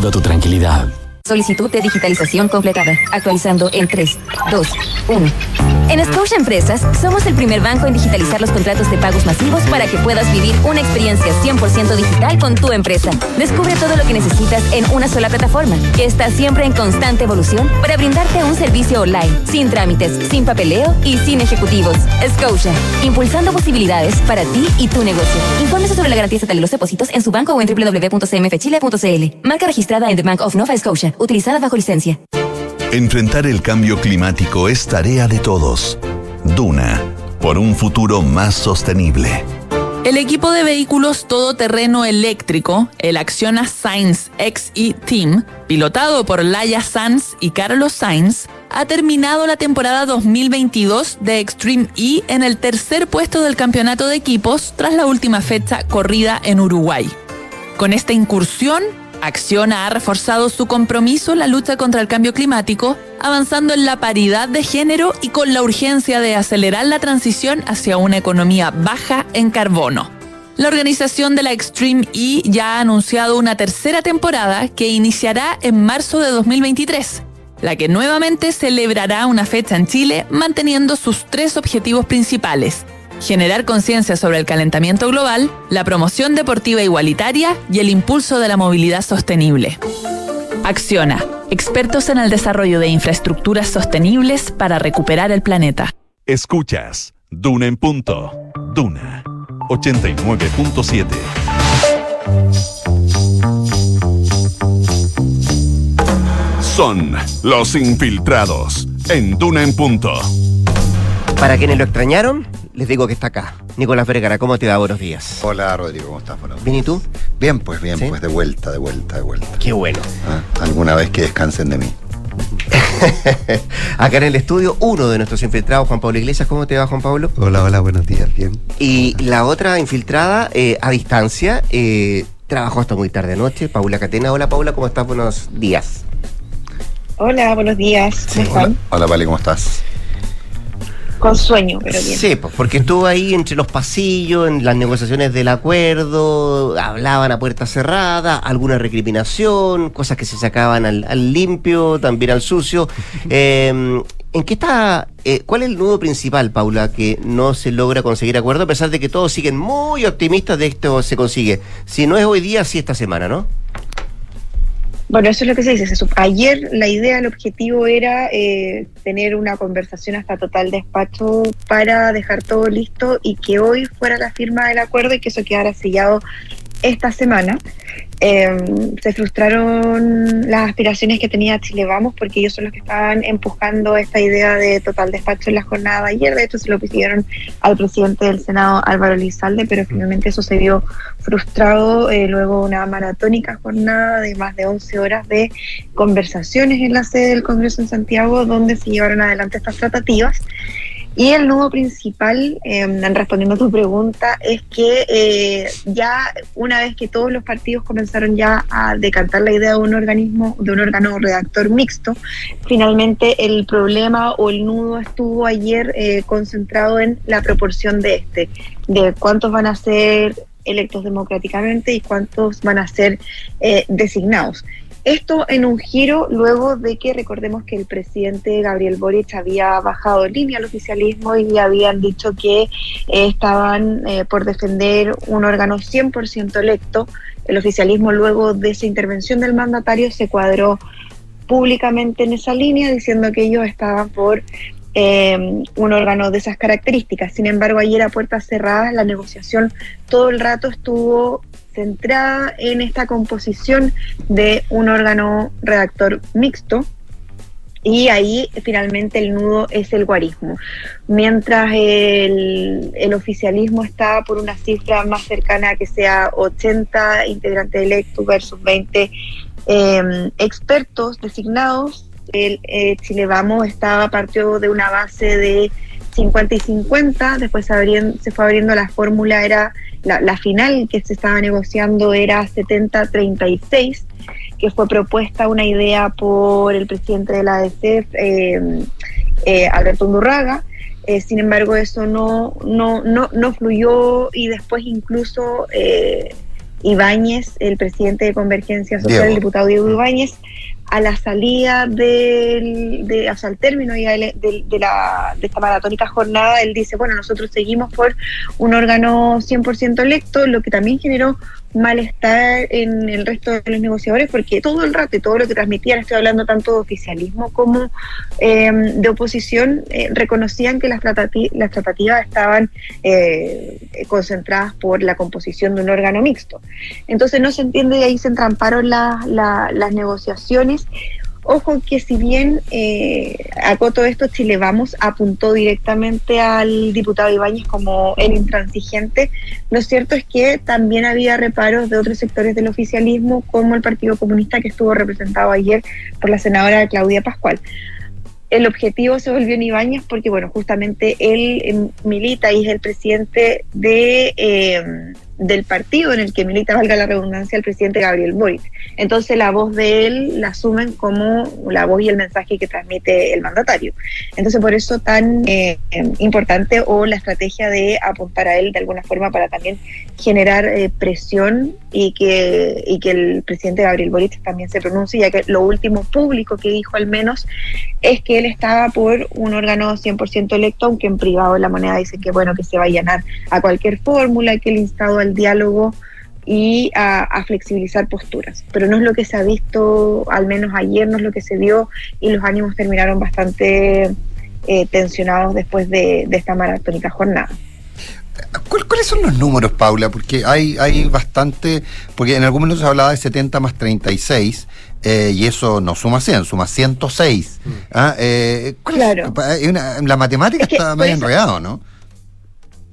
tu tranquilidad. Solicitud de digitalización completada. Actualizando en 3, 2, 1. En Scotia Empresas, somos el primer banco en digitalizar los contratos de pagos masivos para que puedas vivir una experiencia 100% digital con tu empresa. Descubre todo lo que necesitas en una sola plataforma, que está siempre en constante evolución para brindarte un servicio online, sin trámites, sin papeleo y sin ejecutivos. Scotia, impulsando posibilidades para ti y tu negocio. Infórmese sobre la garantía de los depósitos en su banco o en www.cmfchile.cl. Marca registrada en The Bank of Nova Scotia, utilizada bajo licencia. Enfrentar el cambio climático es tarea de todos. Duna, por un futuro más sostenible. El equipo de vehículos todoterreno eléctrico, el Acciona Sainz XE Team, pilotado por Laia Sanz y Carlos Sainz, ha terminado la temporada 2022 de Extreme E en el tercer puesto del campeonato de equipos tras la última fecha corrida en Uruguay. Con esta incursión, Acciona ha reforzado su compromiso en la lucha contra el cambio climático, avanzando en la paridad de género y con la urgencia de acelerar la transición hacia una economía baja en carbono. La organización de la Extreme E ya ha anunciado una tercera temporada que iniciará en marzo de 2023, la que nuevamente celebrará una fecha en Chile manteniendo sus tres objetivos principales generar conciencia sobre el calentamiento global, la promoción deportiva igualitaria y el impulso de la movilidad sostenible. Acciona, expertos en el desarrollo de infraestructuras sostenibles para recuperar el planeta. Escuchas Duna en punto. Duna 89.7. Son los infiltrados en Duna en punto. Para quienes lo extrañaron, les digo que está acá. Nicolás Vergara, ¿cómo te va? Buenos días. Hola, Rodrigo, ¿cómo estás? Buenos ¿Bien y tú? Bien, pues bien, pues de vuelta, de vuelta, de vuelta. Qué bueno. Ah, Alguna vez que descansen de mí. (laughs) acá en el estudio, uno de nuestros infiltrados, Juan Pablo Iglesias. ¿Cómo te va, Juan Pablo? Hola, hola, buenos días, bien. Y la otra infiltrada, eh, a distancia, eh, trabajó hasta muy tarde anoche, Paula Catena. Hola, Paula, ¿cómo estás? Buenos días. Hola, buenos días. ¿Cómo están? Hola, hola, Vale, ¿cómo estás? Con sueño, pero bien. Sí, pues porque estuvo ahí entre los pasillos, en las negociaciones del acuerdo, hablaban a puerta cerrada, alguna recriminación, cosas que se sacaban al, al limpio, también al sucio. (laughs) Eh, ¿En qué está, eh, cuál es el nudo principal, Paula, que no se logra conseguir acuerdo, a pesar de que todos siguen muy optimistas de esto se consigue? Si no es hoy día, sí esta semana, ¿no? Bueno, eso es lo que se dice. Ayer la idea, el objetivo era eh, tener una conversación hasta total despacho para dejar todo listo y que hoy fuera la firma del acuerdo y que eso quedara sellado esta semana. Eh, se frustraron las aspiraciones que tenía Chile Vamos porque ellos son los que estaban empujando esta idea de total despacho en la jornada de ayer. De hecho, se lo pidieron al presidente del Senado, Álvaro Lizalde, pero finalmente eso se vio frustrado eh, luego una maratónica jornada de más de 11 horas de conversaciones en la sede del Congreso en Santiago, donde se llevaron adelante estas tratativas. Y el nudo principal, eh, respondiendo a tu pregunta, es que eh, ya una vez que todos los partidos comenzaron ya a decantar la idea de un organismo, de un órgano redactor mixto, finalmente el problema o el nudo estuvo ayer eh, concentrado en la proporción de este, de cuántos van a ser electos democráticamente y cuántos van a ser eh, designados. Esto en un giro luego de que recordemos que el presidente Gabriel Boric había bajado en línea al oficialismo y habían dicho que eh, estaban eh, por defender un órgano 100% electo. El oficialismo luego de esa intervención del mandatario se cuadró públicamente en esa línea diciendo que ellos estaban por eh, un órgano de esas características. Sin embargo, ayer a puertas cerradas la negociación todo el rato estuvo centrada en esta composición de un órgano redactor mixto. Y ahí finalmente el nudo es el guarismo. Mientras el, el oficialismo está por una cifra más cercana que sea 80 integrantes electos versus 20 eh, expertos designados, el eh, Chile Vamos estaba partió de una base de 50 y 50, después se, se fue abriendo la fórmula, era la, la, final que se estaba negociando era 70-36, que fue propuesta una idea por el presidente de la ADC, eh, eh, Alberto Undurraga. Eh, sin embargo, eso no, no, no, no fluyó y después incluso eh, Ibáñez, el presidente de Convergencia Social, Diego. el diputado Diego Ibáñez, a la salida del, de, o sea, al término ya de, de, de, la, de esta maratónica jornada, él dice, bueno, nosotros seguimos por un órgano 100% electo, lo que también generó malestar en el resto de los negociadores, porque todo el rato y todo lo que transmitían, estoy hablando tanto de oficialismo como eh, de oposición, eh, reconocían que las, tratati las tratativas estaban eh, concentradas por la composición de un órgano mixto. Entonces no se entiende y ahí se entramparon la, la, las negociaciones. Ojo que si bien eh, acoto esto, Chile Vamos apuntó directamente al diputado Ibáñez como el intransigente, lo cierto es que también había reparos de otros sectores del oficialismo, como el Partido Comunista que estuvo representado ayer por la senadora Claudia Pascual. El objetivo se volvió en Ibáñez porque, bueno, justamente él eh, milita y es el presidente de... Eh, del partido en el que milita, valga la redundancia, el presidente Gabriel Boric. Entonces la voz de él la asumen como la voz y el mensaje que transmite el mandatario. Entonces por eso tan eh, importante o la estrategia de apuntar a él de alguna forma para también generar eh, presión y que, y que el presidente Gabriel Boric también se pronuncie, ya que lo último público que dijo al menos es que él estaba por un órgano 100% electo, aunque en privado la moneda dice que bueno, que se va a llenar a cualquier fórmula, que el instado al diálogo y a, a, flexibilizar posturas. Pero no es lo que se ha visto, al menos ayer no es lo que se vio y los ánimos terminaron bastante eh, tensionados después de, de esta maratónica jornada. ¿Cuáles son los números, Paula? Porque hay, hay bastante, porque en algún momento se hablaba de 70 más 36, eh, y eso no suma 100, suma 106. Mm. ¿Ah? Eh, claro. Es? Una, la matemática es que está medio enredado, ¿no?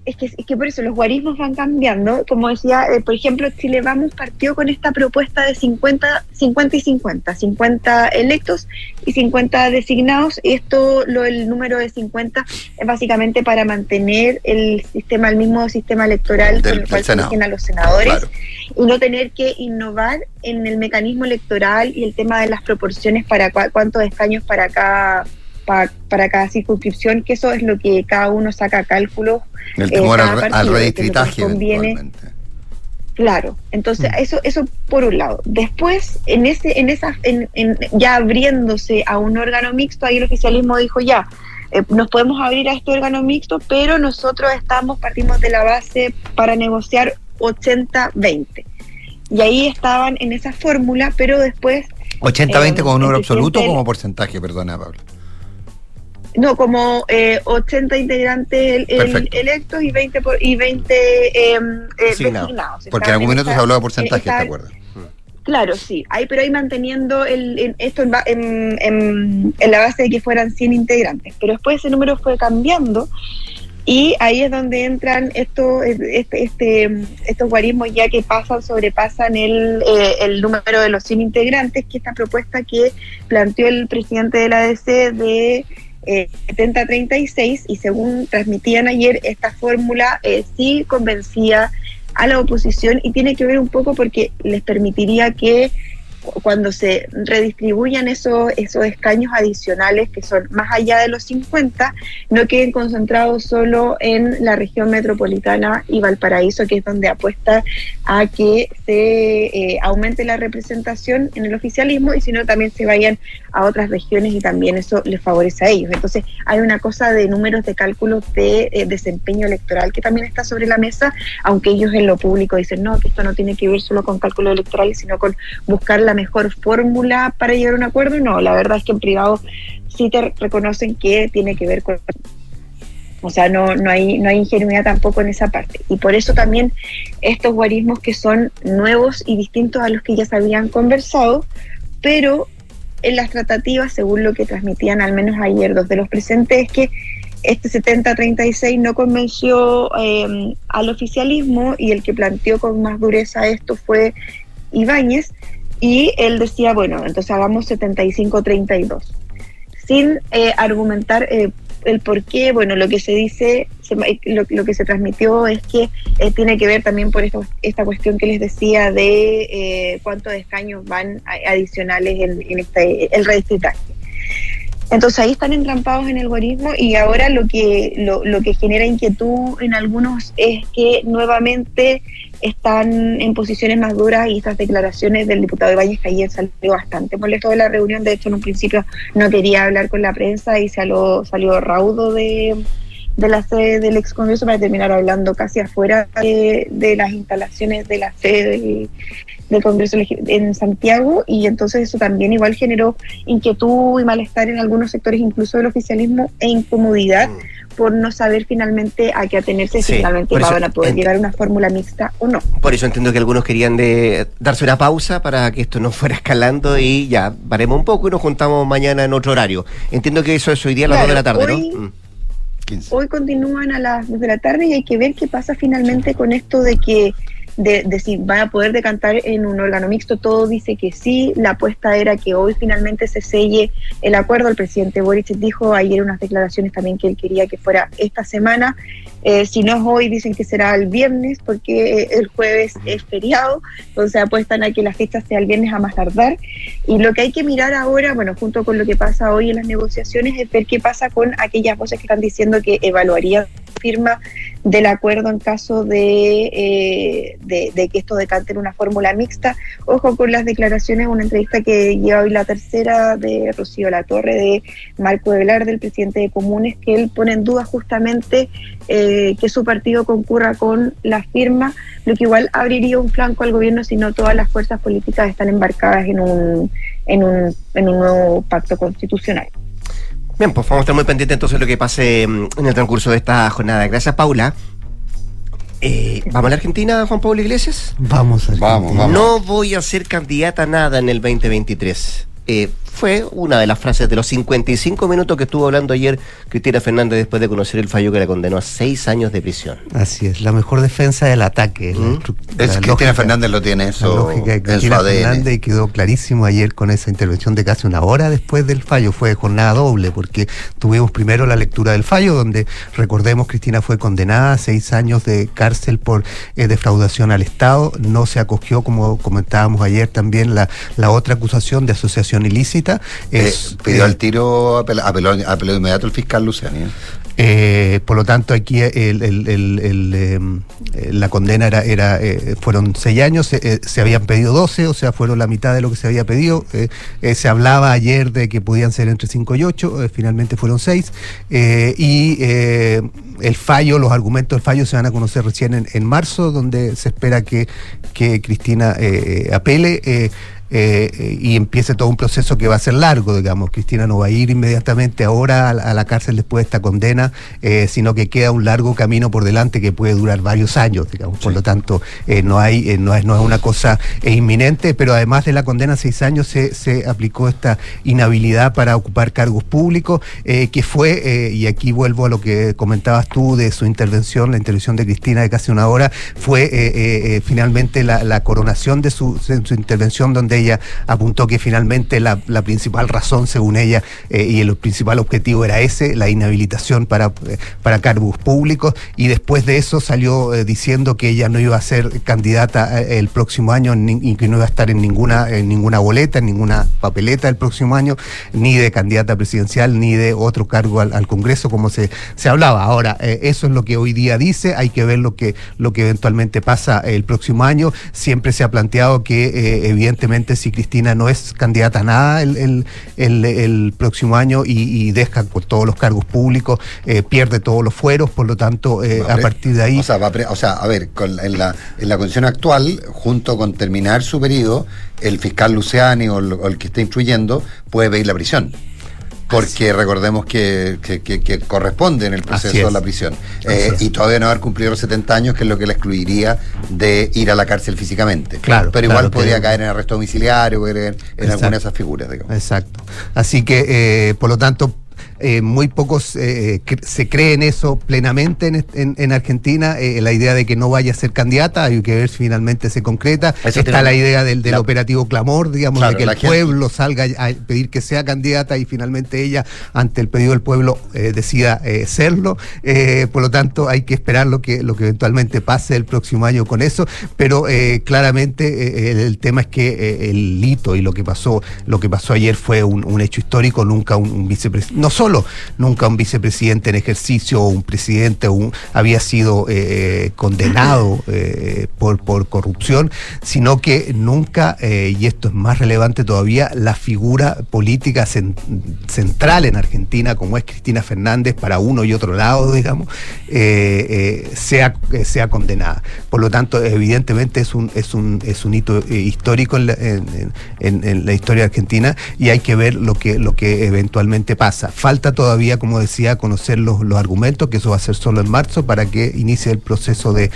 Es que, es que por eso los guarismos van cambiando. Como decía, eh, por ejemplo, Chile Vamos partió con esta propuesta de 50, 50 y 50, 50 electos y 50 designados. Y esto, lo, el número de 50 es básicamente para mantener el sistema, el mismo sistema electoral del, con el cual se eligen a los senadores claro. y no tener que innovar en el mecanismo electoral y el tema de las proporciones para cu cuántos escaños para cada para, para cada circunscripción, que eso es lo que cada uno saca cálculos. El temor eh, al, partido, al redistritaje. Conviene. Claro, entonces mm. eso eso por un lado. Después, en ese en esa en, en, ya abriéndose a un órgano mixto, ahí el oficialismo dijo ya, eh, nos podemos abrir a este órgano mixto, pero nosotros estamos partimos de la base para negociar 80-20. Y ahí estaban en esa fórmula, pero después 80-20 eh, como número absoluto o como porcentaje, perdona, Pablo. No, como eh, 80 integrantes el, el electos y 20, por, y 20 eh, Designado. designados. Porque en algún momento se habló de porcentaje, ¿te acuerdas? Claro, sí. Hay, pero ahí manteniendo el, en, esto en, en, en, la base de que fueran 100 integrantes. Pero después ese número fue cambiando y ahí es donde entran estos, este, este, estos guarismos ya que pasan, sobrepasan el, eh, el número de los 100 integrantes, que esta propuesta que planteó el presidente de la ADC de eh, 70-36 y según transmitían ayer, esta fórmula eh, sí convencía a la oposición y tiene que ver un poco porque les permitiría que cuando se redistribuyan esos, esos escaños adicionales que son más allá de los 50, no queden concentrados solo en la región metropolitana y Valparaíso, que es donde apuesta a que se eh, aumente la representación en el oficialismo y sino también se vayan a otras regiones y también eso les favorece a ellos. Entonces hay una cosa de números de cálculos de eh, desempeño electoral que también está sobre la mesa, aunque ellos en lo público dicen no, que esto no tiene que ver solo con cálculos electorales, sino con buscar la mejor fórmula para llegar a un acuerdo. No, la verdad es que en privado sí te reconocen que tiene que ver con o sea, no, no, hay, no hay ingenuidad tampoco en esa parte. Y por eso también estos guarismos que son nuevos y distintos a los que ya se habían conversado, pero en las tratativas, según lo que transmitían al menos ayer dos de los presentes, es que este 70-36 no convenció eh, al oficialismo y el que planteó con más dureza esto fue Ibáñez y él decía, bueno, entonces hagamos 75-32, sin eh, argumentar eh, el por qué, bueno, lo que se dice, lo, que se transmitió es que eh, tiene que ver también por esta, esta cuestión que les decía de eh, cuántos escaños van adicionales en, en este, el redistritaje. Entonces ahí están entrampados en el guarismo y ahora lo que, lo, lo que genera inquietud en algunos es que nuevamente están en posiciones más duras y estas declaraciones del diputado Ibáñez que ayer salió bastante molesto de la reunión, de hecho en un principio no quería hablar con la prensa y salió, salió raudo de, de la sede del ex Congreso para terminar hablando casi afuera de, de las instalaciones de la sede del Congreso en Santiago y entonces eso también igual generó inquietud y malestar en algunos sectores incluso del oficialismo e incomodidad por no saber finalmente a qué atenerse si Sí, finalmente por eso van a poder llegar a una fórmula mixta o no. Por eso entiendo que algunos querían de darse una pausa para que esto no fuera escalando y ya, paremos un poco y nos juntamos mañana en otro horario. Entiendo que eso es hoy día a las Claro, 2 de la tarde, hoy- ¿no? Mm. Hoy continúan a las 2 de la tarde y hay que ver qué pasa finalmente con esto de que de, de si van a poder decantar en un órgano mixto. Todo dice que sí. La apuesta era que hoy finalmente se selle el acuerdo. El presidente Boric dijo ayer unas declaraciones también que él quería que fuera esta semana. Eh, si no es hoy, dicen que será el viernes porque el jueves es feriado. Entonces apuestan a que la fecha sea el viernes a más tardar. Y lo que hay que mirar ahora, bueno, junto con lo que pasa hoy en las negociaciones, es ver qué pasa con aquellas voces que están diciendo que evaluarían firma del acuerdo en caso de, eh, de, que esto decante en una fórmula mixta. Ojo con las declaraciones, una entrevista que lleva hoy la tercera de Rocío La Torre, de Marco Velar, del presidente de Comunes, que él pone en duda justamente eh, que su partido concurra con la firma, lo que igual abriría un flanco al gobierno si no todas las fuerzas políticas están embarcadas en un, en un, en un nuevo pacto constitucional. Bien, pues vamos a estar muy pendientes entonces de lo que pase mm, en el transcurso de esta jornada. Gracias, Paula. Eh, ¿Vamos a la Argentina, Juan Pablo Iglesias? Vamos, Vamos, vamos. No voy a ser candidata a nada en el 2023. Eh, fue una de las frases de los 55 minutos que estuvo hablando ayer Cristina Fernández después de conocer el fallo que la condenó a seis años de prisión. Así es, la mejor defensa del ataque. la Es la Cristina lógica- Fernández lo tiene la eso lógica de en su Cristina ADN. Fernández y quedó clarísimo ayer con esa intervención de casi una hora después del fallo. Fue jornada doble porque tuvimos primero la lectura del fallo donde, recordemos, Cristina fue condenada a seis años de cárcel por eh, defraudación al Estado. No se acogió, como comentábamos ayer también, la, la otra acusación de asociación ilícita. Eh, Es, pidió eh, al tiro, apeló, apeló, apeló de inmediato el fiscal Luciani. ¿eh? Eh, por lo tanto, aquí el- el- el- el, em, eh, la condena era, era eh, fueron seis años, eh, eh, se habían pedido 12, o sea, fueron la mitad de lo que se había pedido. Eh, eh, se hablaba ayer de que podían ser entre 5 y 8, eh, finalmente fueron 6. y eh, el fallo, los argumentos del fallo se van a conocer recién en, en marzo, donde se espera que, que Cristina eh, apele. Eh, y empiece todo un proceso que va a ser largo, digamos. Cristina no va a ir inmediatamente ahora a, la- a la cárcel después de esta condena, eh, sino que queda un largo camino por delante que puede durar varios años, digamos. Por lo tanto, eh, no hay, no es, no es una cosa inminente, pero además de la condena a seis años se, se aplicó esta inhabilidad para ocupar cargos públicos, que fue, y aquí vuelvo a lo que comentabas tú de su intervención, la intervención de Cristina de casi una hora, fue finalmente la, la coronación de su, de su intervención donde ella ella apuntó que finalmente la, principal razón, según ella, y el principal objetivo era ese, la inhabilitación para, para cargos públicos, y después de eso salió diciendo que ella no iba a ser candidata el próximo año y que no iba a estar en ninguna, en ninguna boleta, en ninguna papeleta el próximo año, ni de candidata presidencial, ni de otro cargo al, Congreso, como se, se hablaba. Ahora, eh, eso es lo que hoy día dice, hay que ver lo que, lo que eventualmente pasa el próximo año. Siempre se ha planteado que, eh, si Cristina no es candidata a nada el, el, próximo año y, deja por todos los cargos públicos, eh, pierde todos los fueros, por lo tanto, a partir de ahí. O sea, o sea a ver, en, la, en la condición actual, junto con terminar su periodo, el fiscal Luciani o el, que está instruyendo puede pedir la prisión porque recordemos que, corresponde en el proceso de la prisión. Eh, y todavía no haber cumplido los 70 años, que es lo que la excluiría de ir a la cárcel físicamente. Claro. Pero igual podría caer en arresto domiciliario, en, en alguna de esas figuras. Exacto. Así que, eh, por lo tanto, eh, muy pocos eh, se creen eso plenamente en, Argentina, eh, la idea de que no vaya a ser candidata, hay que ver si finalmente se concreta. Está la idea del, operativo clamor, digamos, de que el pueblo salga a pedir que sea candidata y finalmente ella, ante el pedido del pueblo, decida serlo. por lo tanto, hay que esperar lo que, lo que eventualmente pase el próximo año con eso, pero claramente el, tema es que el hito y lo que pasó, lo que pasó ayer fue un, hecho histórico, nunca un, vicepresidente, no solo nunca un vicepresidente en ejercicio o un presidente había sido eh, condenado (clears throat) eh, por, por corrupción, sino que nunca, eh, y esto es más relevante todavía, la figura política central en Argentina, como es Cristina Fernández, para uno y otro lado, digamos, sea, sea condenada. Por lo tanto, evidentemente es un, es un, es un hito histórico en la, en la historia argentina y hay que ver lo que, lo que eventualmente pasa falta todavía, como decía, conocer los, argumentos, que eso va a ser solo en marzo, para que inicie el proceso de,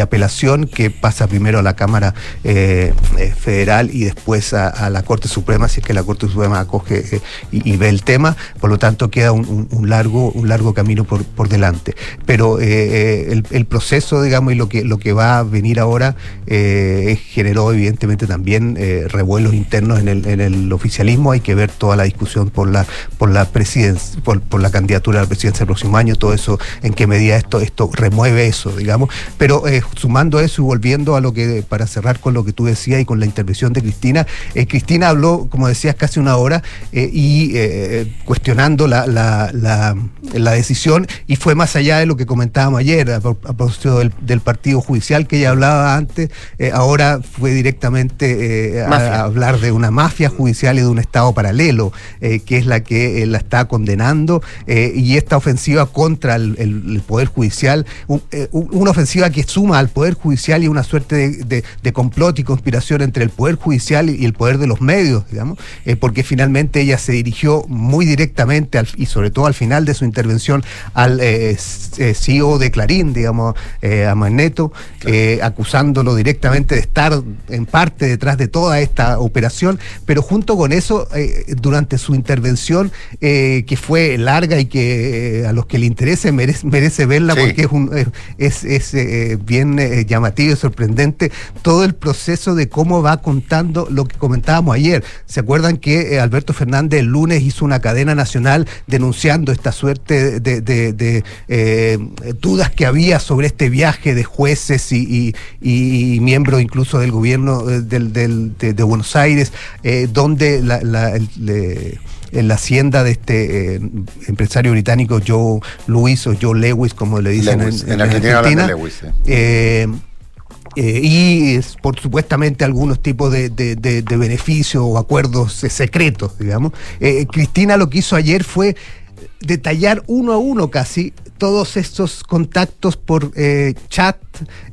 apelación que pasa primero a la Cámara eh, eh, Federal y después a, la Corte Suprema, si es que la Corte Suprema acoge eh, y, ve el tema. Por lo tanto, queda un, largo, un largo camino por, delante. Pero el, proceso, digamos, y lo que, va a venir ahora generó evidentemente también revuelos internos en el, en el oficialismo. Hay que ver toda la discusión por la, por la presidencia por, la candidatura a la presidencia del próximo año, todo eso, en qué medida esto, esto remueve eso, digamos. Pero eh, sumando eso y volviendo a lo que, para cerrar con lo que tú decías y con la intervención de Cristina, eh, Cristina habló, como decías, casi una hora eh, y cuestionando la, la, decisión y fue más allá de lo que comentábamos ayer a, propósito del, partido judicial que ella hablaba antes, ahora fue directamente a, hablar de una mafia judicial y de un Estado paralelo, que es la que la está condenando eh, y esta ofensiva contra el, Poder Judicial, eh, una ofensiva que suma al Poder Judicial y una suerte de, complot y conspiración entre el Poder Judicial y el poder de los medios, digamos, eh, porque finalmente ella se dirigió muy directamente y sobre todo al final de su intervención al CEO de Clarín, digamos, a Magneto, acusándolo directamente de estar en parte detrás de toda esta operación, pero junto con eso, durante su intervención, que fue larga y que eh, a los que le interese merece, verla porque es, un, es, es eh, bien eh, llamativo y sorprendente todo el proceso de cómo va contando lo que comentábamos ayer. ¿Se acuerdan que Alberto Fernández el lunes hizo una cadena nacional denunciando esta suerte de, dudas que había sobre este viaje de jueces y, miembros incluso del gobierno del, de, Buenos Aires, donde la, en la hacienda de este eh, empresario británico Joe Lewis o Joe Lewis, como le dicen en, Argentina. Lewis, eh, eh, y por supuestamente algunos tipos de, de, beneficios o acuerdos secretos, digamos. Cristina lo que hizo ayer fue detallar uno a uno casi todos estos contactos por eh, chat,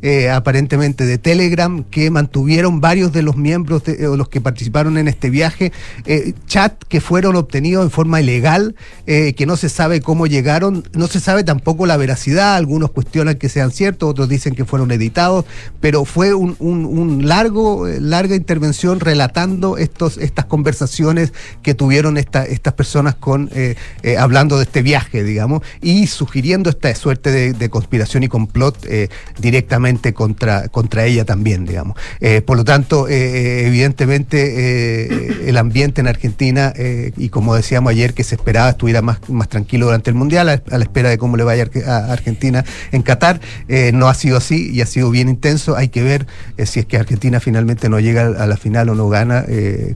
eh, aparentemente de Telegram, que mantuvieron varios de los miembros de, o los que participaron en este viaje, eh, chat que fueron obtenidos en forma ilegal, que no se sabe cómo llegaron, no se sabe tampoco la veracidad, algunos cuestionan que sean ciertos, otros dicen que fueron editados, pero fue un, un, largo, larga intervención relatando estos, estas conversaciones que tuvieron esta, estas personas con hablando de este viaje, digamos, y sugiriendo esta suerte de, conspiración y complot eh, directamente contra, contra ella también, digamos. Eh, por lo tanto, eh, evidentemente el ambiente en Argentina, y como decíamos ayer, que se esperaba estuviera más, más tranquilo durante el Mundial, a, a la espera de cómo le vaya a Arge- a Argentina en Qatar, no ha sido así y ha sido bien intenso. Hay que ver si es que Argentina finalmente no llega a la final o no gana,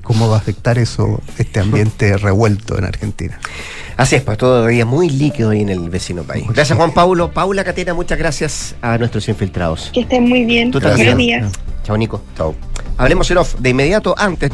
cómo va a afectar eso, este ambiente revuelto en Argentina. Así es, pues todavía muy líquido ahí en el vecino país. Gracias Juan Paulo. Paula Catena, muchas gracias a nuestros infiltrados. Que estén muy bien. Tú Buenos días. Chao Nico. Chao. Hablemos en off de inmediato antes.